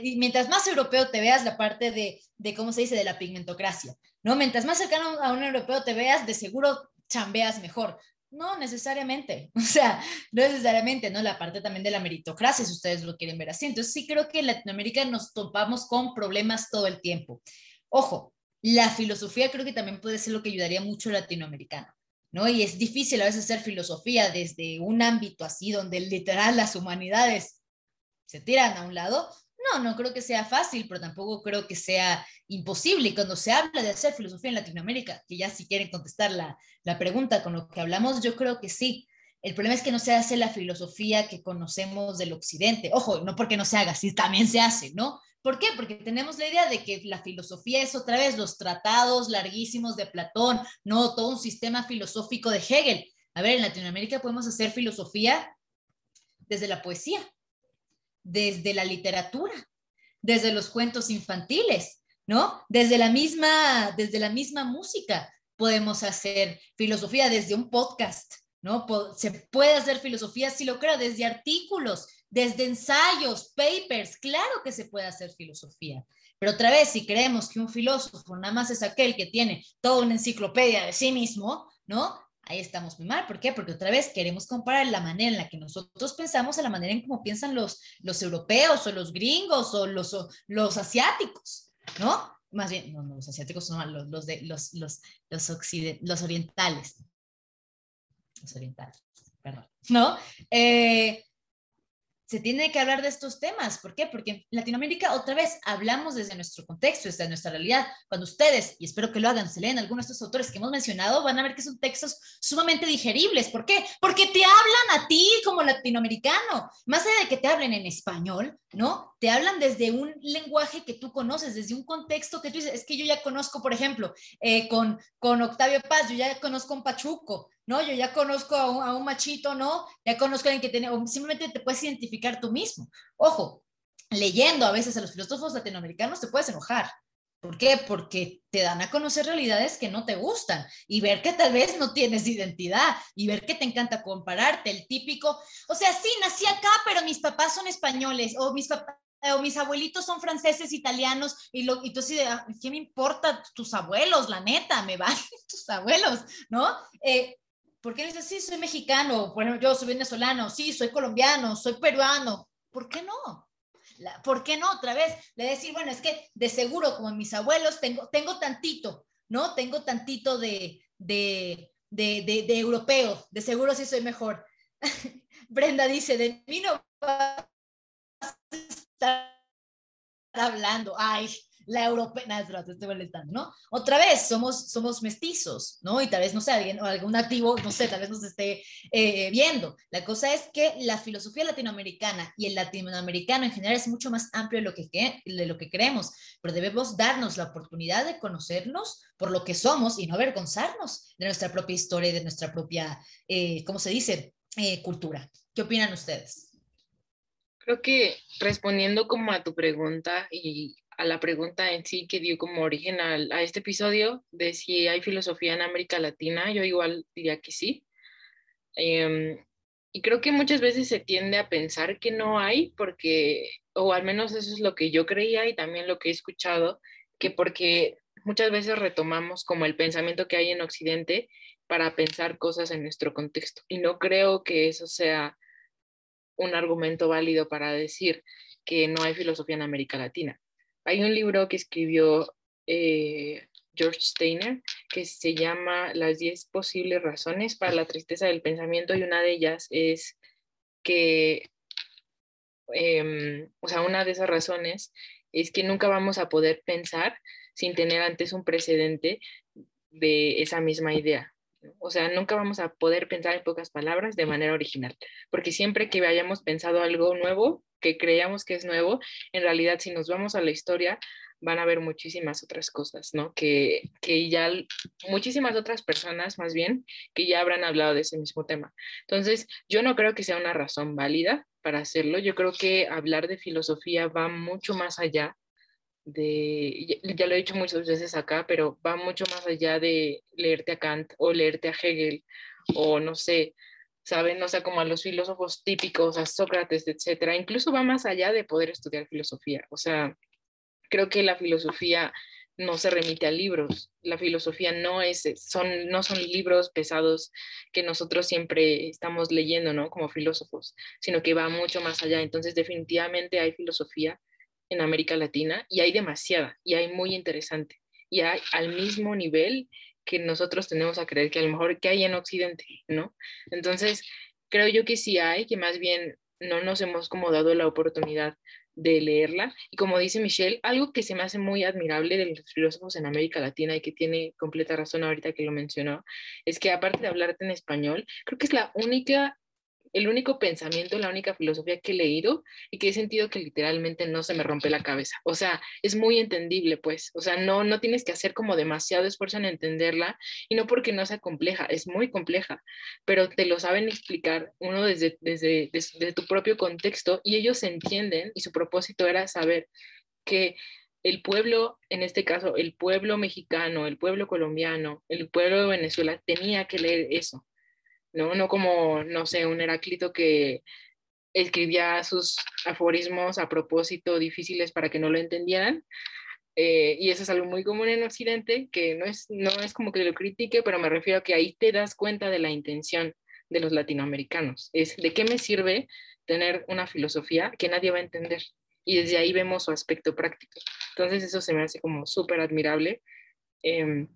S1: y mientras más europeo te veas la parte de, de, ¿cómo se dice?, de la pigmentocracia, ¿no? Mientras más cercano a un europeo te veas, de seguro chambeas mejor. No necesariamente, o sea, no necesariamente, ¿no? La parte también de la meritocracia, si ustedes lo quieren ver así. Entonces sí creo que en Latinoamérica nos topamos con problemas todo el tiempo. Ojo, la filosofía creo que también puede ser lo que ayudaría mucho al latinoamericano, ¿no? Y es difícil a veces hacer filosofía desde un ámbito así donde literal las humanidades se tiran a un lado, no, no creo que sea fácil, pero tampoco creo que sea imposible. Cuando se habla de hacer filosofía en Latinoamérica, que ya si quieren contestar la, la pregunta con lo que hablamos, yo creo que sí. El problema es que no se hace la filosofía que conocemos del occidente. Ojo, no porque no se haga, sí también se hace, ¿no? ¿Por qué? Porque tenemos la idea de que la filosofía es otra vez los tratados larguísimos de Platón, no todo un sistema filosófico de Hegel. A ver, en Latinoamérica podemos hacer filosofía desde la poesía, desde la literatura, desde los cuentos infantiles, ¿no? Desde la misma, desde la misma música podemos hacer filosofía desde un podcast, ¿no? Se puede hacer filosofía si lo crea desde artículos, desde ensayos, papers, claro que se puede hacer filosofía. Pero otra vez, si creemos que un filósofo nada más es aquel que tiene toda una enciclopedia de sí mismo, ¿no? Ahí estamos muy mal. ¿Por qué? Porque otra vez queremos comparar la manera en la que nosotros pensamos a la manera en cómo piensan los, los europeos o los gringos o los, los asiáticos, ¿no? Más bien, no, los asiáticos no, los, los, de, los, los, los, los orientales. Los orientales, perdón, ¿no? Eh, se tiene que hablar de estos temas. ¿Por qué? Porque en Latinoamérica, otra vez, hablamos desde nuestro contexto, desde nuestra realidad. Cuando ustedes, y espero que lo hagan, se leen algunos de estos autores que hemos mencionado, van a ver que son textos sumamente digeribles. ¿Por qué? Porque te hablan a ti como latinoamericano. Más allá de que te hablen en español, ¿no? Te hablan desde un lenguaje que tú conoces, desde un contexto que tú dices, es que yo ya conozco, por ejemplo, eh, con, con Octavio Paz, yo ya conozco un Pachuco, ¿no? Yo ya conozco a un, machito, ¿no? Ya conozco a alguien que tiene, o simplemente te puedes identificar tú mismo. Ojo, leyendo a veces a los filósofos latinoamericanos te puedes enojar. ¿Por qué? Porque te dan a conocer realidades que no te gustan y ver que tal vez no tienes identidad y ver que te encanta compararte, el típico, o sea, sí, nací acá, pero mis papás son españoles o mis papás o mis abuelitos son franceses, italianos, y, lo, y tú así de, ah, ¿qué me importa tus abuelos? La neta, me van tus abuelos, ¿no? Eh, ¿Por qué dices, sí, soy mexicano? Bueno, yo soy venezolano, sí, soy colombiano, soy peruano. ¿Por qué no? ¿Por qué no otra vez? Le decir, bueno, es que de seguro, como mis abuelos, tengo, tengo tantito, ¿no? Tengo tantito de, de, de, de, europeo, de seguro sí soy mejor. Brenda dice, de mí no vas a estar hablando. Ay, la europea, nada, te estoy molestando, ¿no? Otra vez, somos, somos mestizos, ¿no? Y tal vez, no sé, alguien, o algún nativo, no sé, tal vez nos esté eh, viendo. La cosa es que la filosofía latinoamericana y el latinoamericano en general es mucho más amplio de lo que, de lo que creemos, pero debemos darnos la oportunidad de conocernos por lo que somos y no avergonzarnos de nuestra propia historia y de nuestra propia, eh, ¿cómo se dice?, eh, cultura. ¿Qué opinan ustedes?
S3: Creo que respondiendo como a tu pregunta y a la pregunta en sí que dio como origen a, a, este episodio de si hay filosofía en América Latina, yo igual diría que sí. Em, y creo que muchas veces se tiende a pensar que no hay, porque, o al menos eso es lo que yo creía y también lo que he escuchado, que porque muchas veces retomamos como el pensamiento que hay en Occidente para pensar cosas en nuestro contexto. Y no creo que eso sea un argumento válido para decir que no hay filosofía en América Latina. Hay un libro que escribió eh, George Steiner que se llama Las 10 posibles razones para la tristeza del pensamiento y una de ellas es que, em, o sea, una de esas razones es que nunca vamos a poder pensar sin tener antes un precedente de esa misma idea. O sea, nunca vamos a poder pensar en pocas palabras de manera original, porque siempre que hayamos pensado algo nuevo, que creíamos que es nuevo, en realidad si nos vamos a la historia, van a haber muchísimas otras cosas, ¿no? Que, que ya, muchísimas otras personas más bien, que ya habrán hablado de ese mismo tema. Entonces, yo no creo que sea una razón válida para hacerlo. Yo creo que hablar de filosofía va mucho más allá de, ya lo he dicho muchas veces acá, pero va mucho más allá de leerte a Kant o leerte a Hegel o no sé, ¿saben? O sea, como a los filósofos típicos, a Sócrates, etcétera. Incluso va más allá de poder estudiar filosofía. O sea, creo que la filosofía no se remite a libros. La filosofía no es, son, no son libros pesados que nosotros siempre estamos leyendo, ¿no? Como filósofos, sino que va mucho más allá. Entonces, definitivamente hay filosofía en América Latina y hay demasiada y hay muy interesante y hay al mismo nivel que nosotros tenemos a creer que a lo mejor que hay en Occidente, ¿no? Entonces, creo yo que sí hay, que más bien no nos hemos como dado la oportunidad de leerla. Y como dice Michelle, algo que se me hace muy admirable de los filósofos en América Latina y que tiene completa razón ahorita que lo mencionó, es que aparte de hablarte en español, creo que es la única el único pensamiento, la única filosofía que he leído y que he sentido que literalmente no se me rompe la cabeza. O sea, es muy entendible, pues. O sea, no, no tienes que hacer como demasiado esfuerzo en entenderla y no porque no sea compleja, es muy compleja, pero te lo saben explicar uno desde, desde, desde tu propio contexto y ellos entienden y su propósito era saber que el pueblo, en este caso, el pueblo mexicano, el pueblo colombiano, el pueblo de Venezuela tenía que leer eso, ¿no? No como, no sé, un Heráclito que escribía sus aforismos a propósito difíciles para que no lo entendieran. Eh, y eso es algo muy común en Occidente, que no es, no es como que lo critique, pero me refiero a que ahí te das cuenta de la intención de los latinoamericanos. Es de qué me sirve tener una filosofía que nadie va a entender. Y desde ahí vemos su aspecto práctico. Entonces eso se me hace como súper admirable. Em,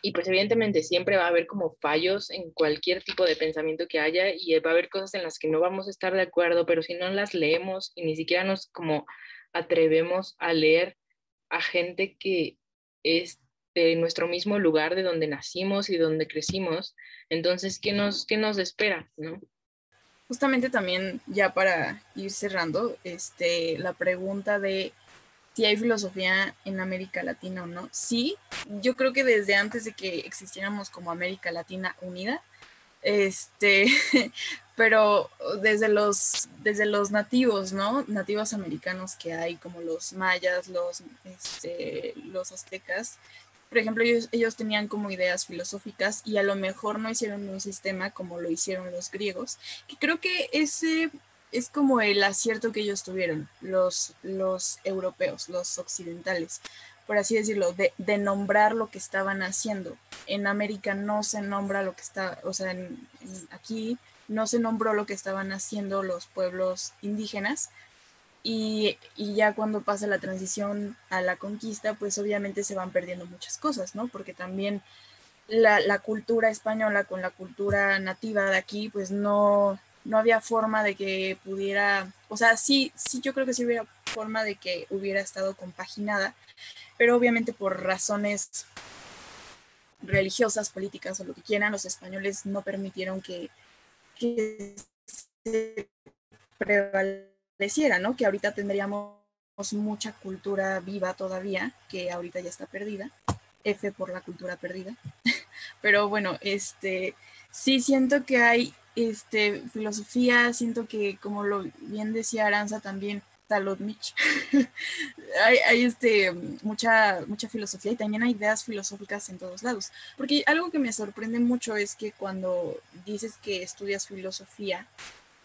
S3: y pues evidentemente siempre va a haber como fallos en cualquier tipo de pensamiento que haya y va a haber cosas en las que no vamos a estar de acuerdo, pero si no las leemos y ni siquiera nos como atrevemos a leer a gente que es de nuestro mismo lugar de donde nacimos y donde crecimos, entonces, ¿qué nos, qué nos espera? ¿no?
S2: Justamente también, ya para ir cerrando, este, la pregunta de si hay filosofía en América Latina o no. Sí, yo creo que desde antes de que existiéramos como América Latina unida, este, pero desde los, desde los nativos, ¿no? Nativos americanos que hay, como los mayas, los, este, los aztecas, por ejemplo, ellos, ellos tenían como ideas filosóficas y a lo mejor no hicieron un sistema como lo hicieron los griegos, creo que ese es como el acierto que ellos tuvieron, los, los europeos, los occidentales, por así decirlo, de, de, nombrar lo que estaban haciendo. En América no se nombra lo que está, o sea, aquí no se nombró lo que estaban haciendo los pueblos indígenas. Y, y, ya cuando pasa la transición a la conquista, pues obviamente se van perdiendo muchas cosas, ¿no? Porque también la, la cultura española con la cultura nativa de aquí, pues no, no había forma de que pudiera, o sea, sí, sí, yo creo que sí hubiera forma de que hubiera estado compaginada, pero obviamente por razones religiosas, políticas o lo que quieran, los españoles no permitieron que, que se prevaleciera, ¿no? Que ahorita tendríamos mucha cultura viva todavía, que ahorita ya está perdida. F por la cultura perdida. Pero bueno, este, sí siento que hay este, filosofía, siento que como lo bien decía Aranza también, Talot hay, hay, este, mucha, mucha filosofía y también hay ideas filosóficas en todos lados. Porque algo que me sorprende mucho es que cuando dices que estudias filosofía,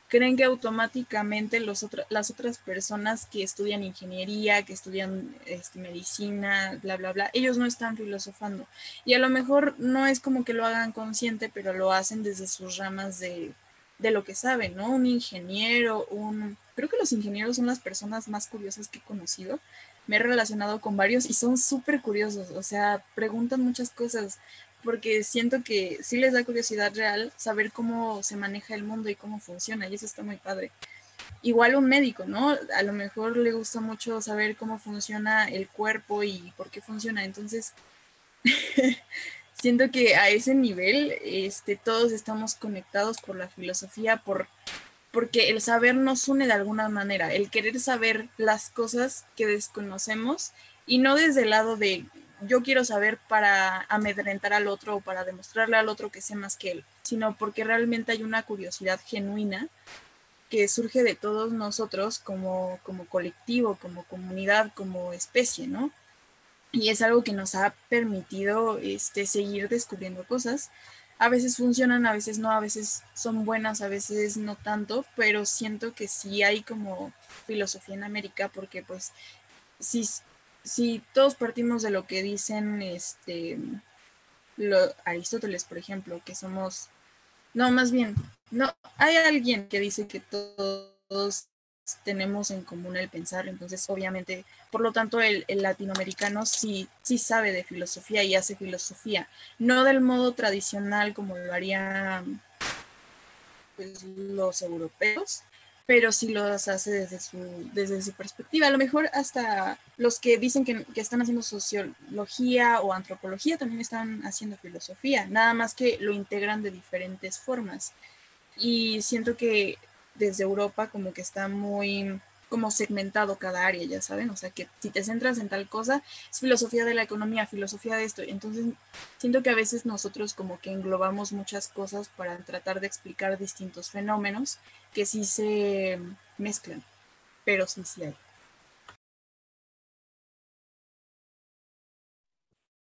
S2: creen que automáticamente los las otras personas que estudian ingeniería, que estudian este, medicina, bla, bla, bla, ellos no están filosofando. Y a lo mejor no es como que lo hagan consciente, pero lo hacen desde sus ramas de, de lo que saben, ¿no? Un ingeniero, un... Creo que los ingenieros son las personas más curiosas que he conocido. Me he relacionado con varios y son súper curiosos, o sea, preguntan muchas cosas porque siento que sí les da curiosidad real saber cómo se maneja el mundo y cómo funciona, y eso está muy padre. Igual un médico, ¿no? A lo mejor le gusta mucho saber cómo funciona el cuerpo y por qué funciona. Entonces, siento que a ese nivel este, todos estamos conectados por la filosofía, por, porque el saber nos une de alguna manera, el querer saber las cosas que desconocemos y no desde el lado de yo quiero saber para amedrentar al otro o para demostrarle al otro que sé más que él, sino porque realmente hay una curiosidad genuina que surge de todos nosotros como, como colectivo, como comunidad, como especie, ¿no? Y es algo que nos ha permitido este, seguir descubriendo cosas. A veces funcionan, a veces no, a veces son buenas, a veces no tanto, pero siento que sí hay como filosofía en América porque pues sí si todos partimos de lo que dicen este Aristóteles, por ejemplo, que somos, no, más bien, no, hay alguien que dice que todos tenemos en común el pensar, entonces obviamente, por lo tanto, el, latinoamericano sí, sí sabe de filosofía y hace filosofía, no del modo tradicional como lo harían pues, los europeos, pero sí los hace desde su, desde su perspectiva. A lo mejor hasta los que dicen que, que, están haciendo sociología o antropología también están haciendo filosofía, nada más que lo integran de diferentes formas. y siento que desde Europa como que está muy como segmentado cada área, ya saben, o sea que si te centras en tal cosa, es filosofía de la economía, filosofía de esto, entonces siento que a veces nosotros como que englobamos muchas cosas para tratar de explicar distintos fenómenos que sí se mezclan, pero sí, sí hay.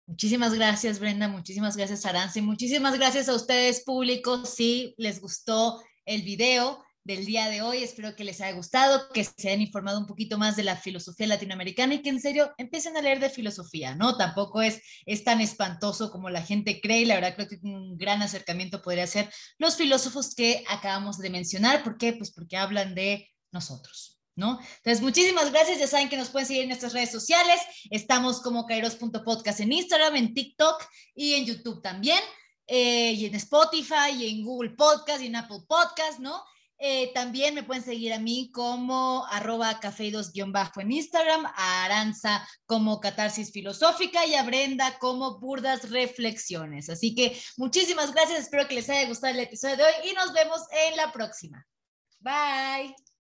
S1: Muchísimas gracias, Brenda. Muchísimas gracias, Arance. Muchísimas gracias a ustedes, público. Si les gustó el video, del día de hoy. Espero que les haya gustado, que se hayan informado un poquito más de la filosofía latinoamericana y que en serio empiecen a leer de filosofía, ¿no? Tampoco es, es tan espantoso como la gente cree. La verdad creo que un gran acercamiento podría ser los filósofos que acabamos de mencionar. ¿Por qué? Pues porque hablan de nosotros. ¿No? Entonces, muchísimas gracias. Ya saben que nos pueden seguir en nuestras redes sociales. Estamos como kairos.podcast en Instagram, en TikTok y en YouTube también. Eh, y en Spotify, y en Google Podcast, y en Apple Podcast, ¿no? Eh, también me pueden seguir a mí como arroba cafeidos-bajo en Instagram, a Aranza como catarsis filosófica y a Brenda como burdas reflexiones. Así que muchísimas gracias, espero que les haya gustado el episodio de hoy y nos vemos en la próxima. Bye.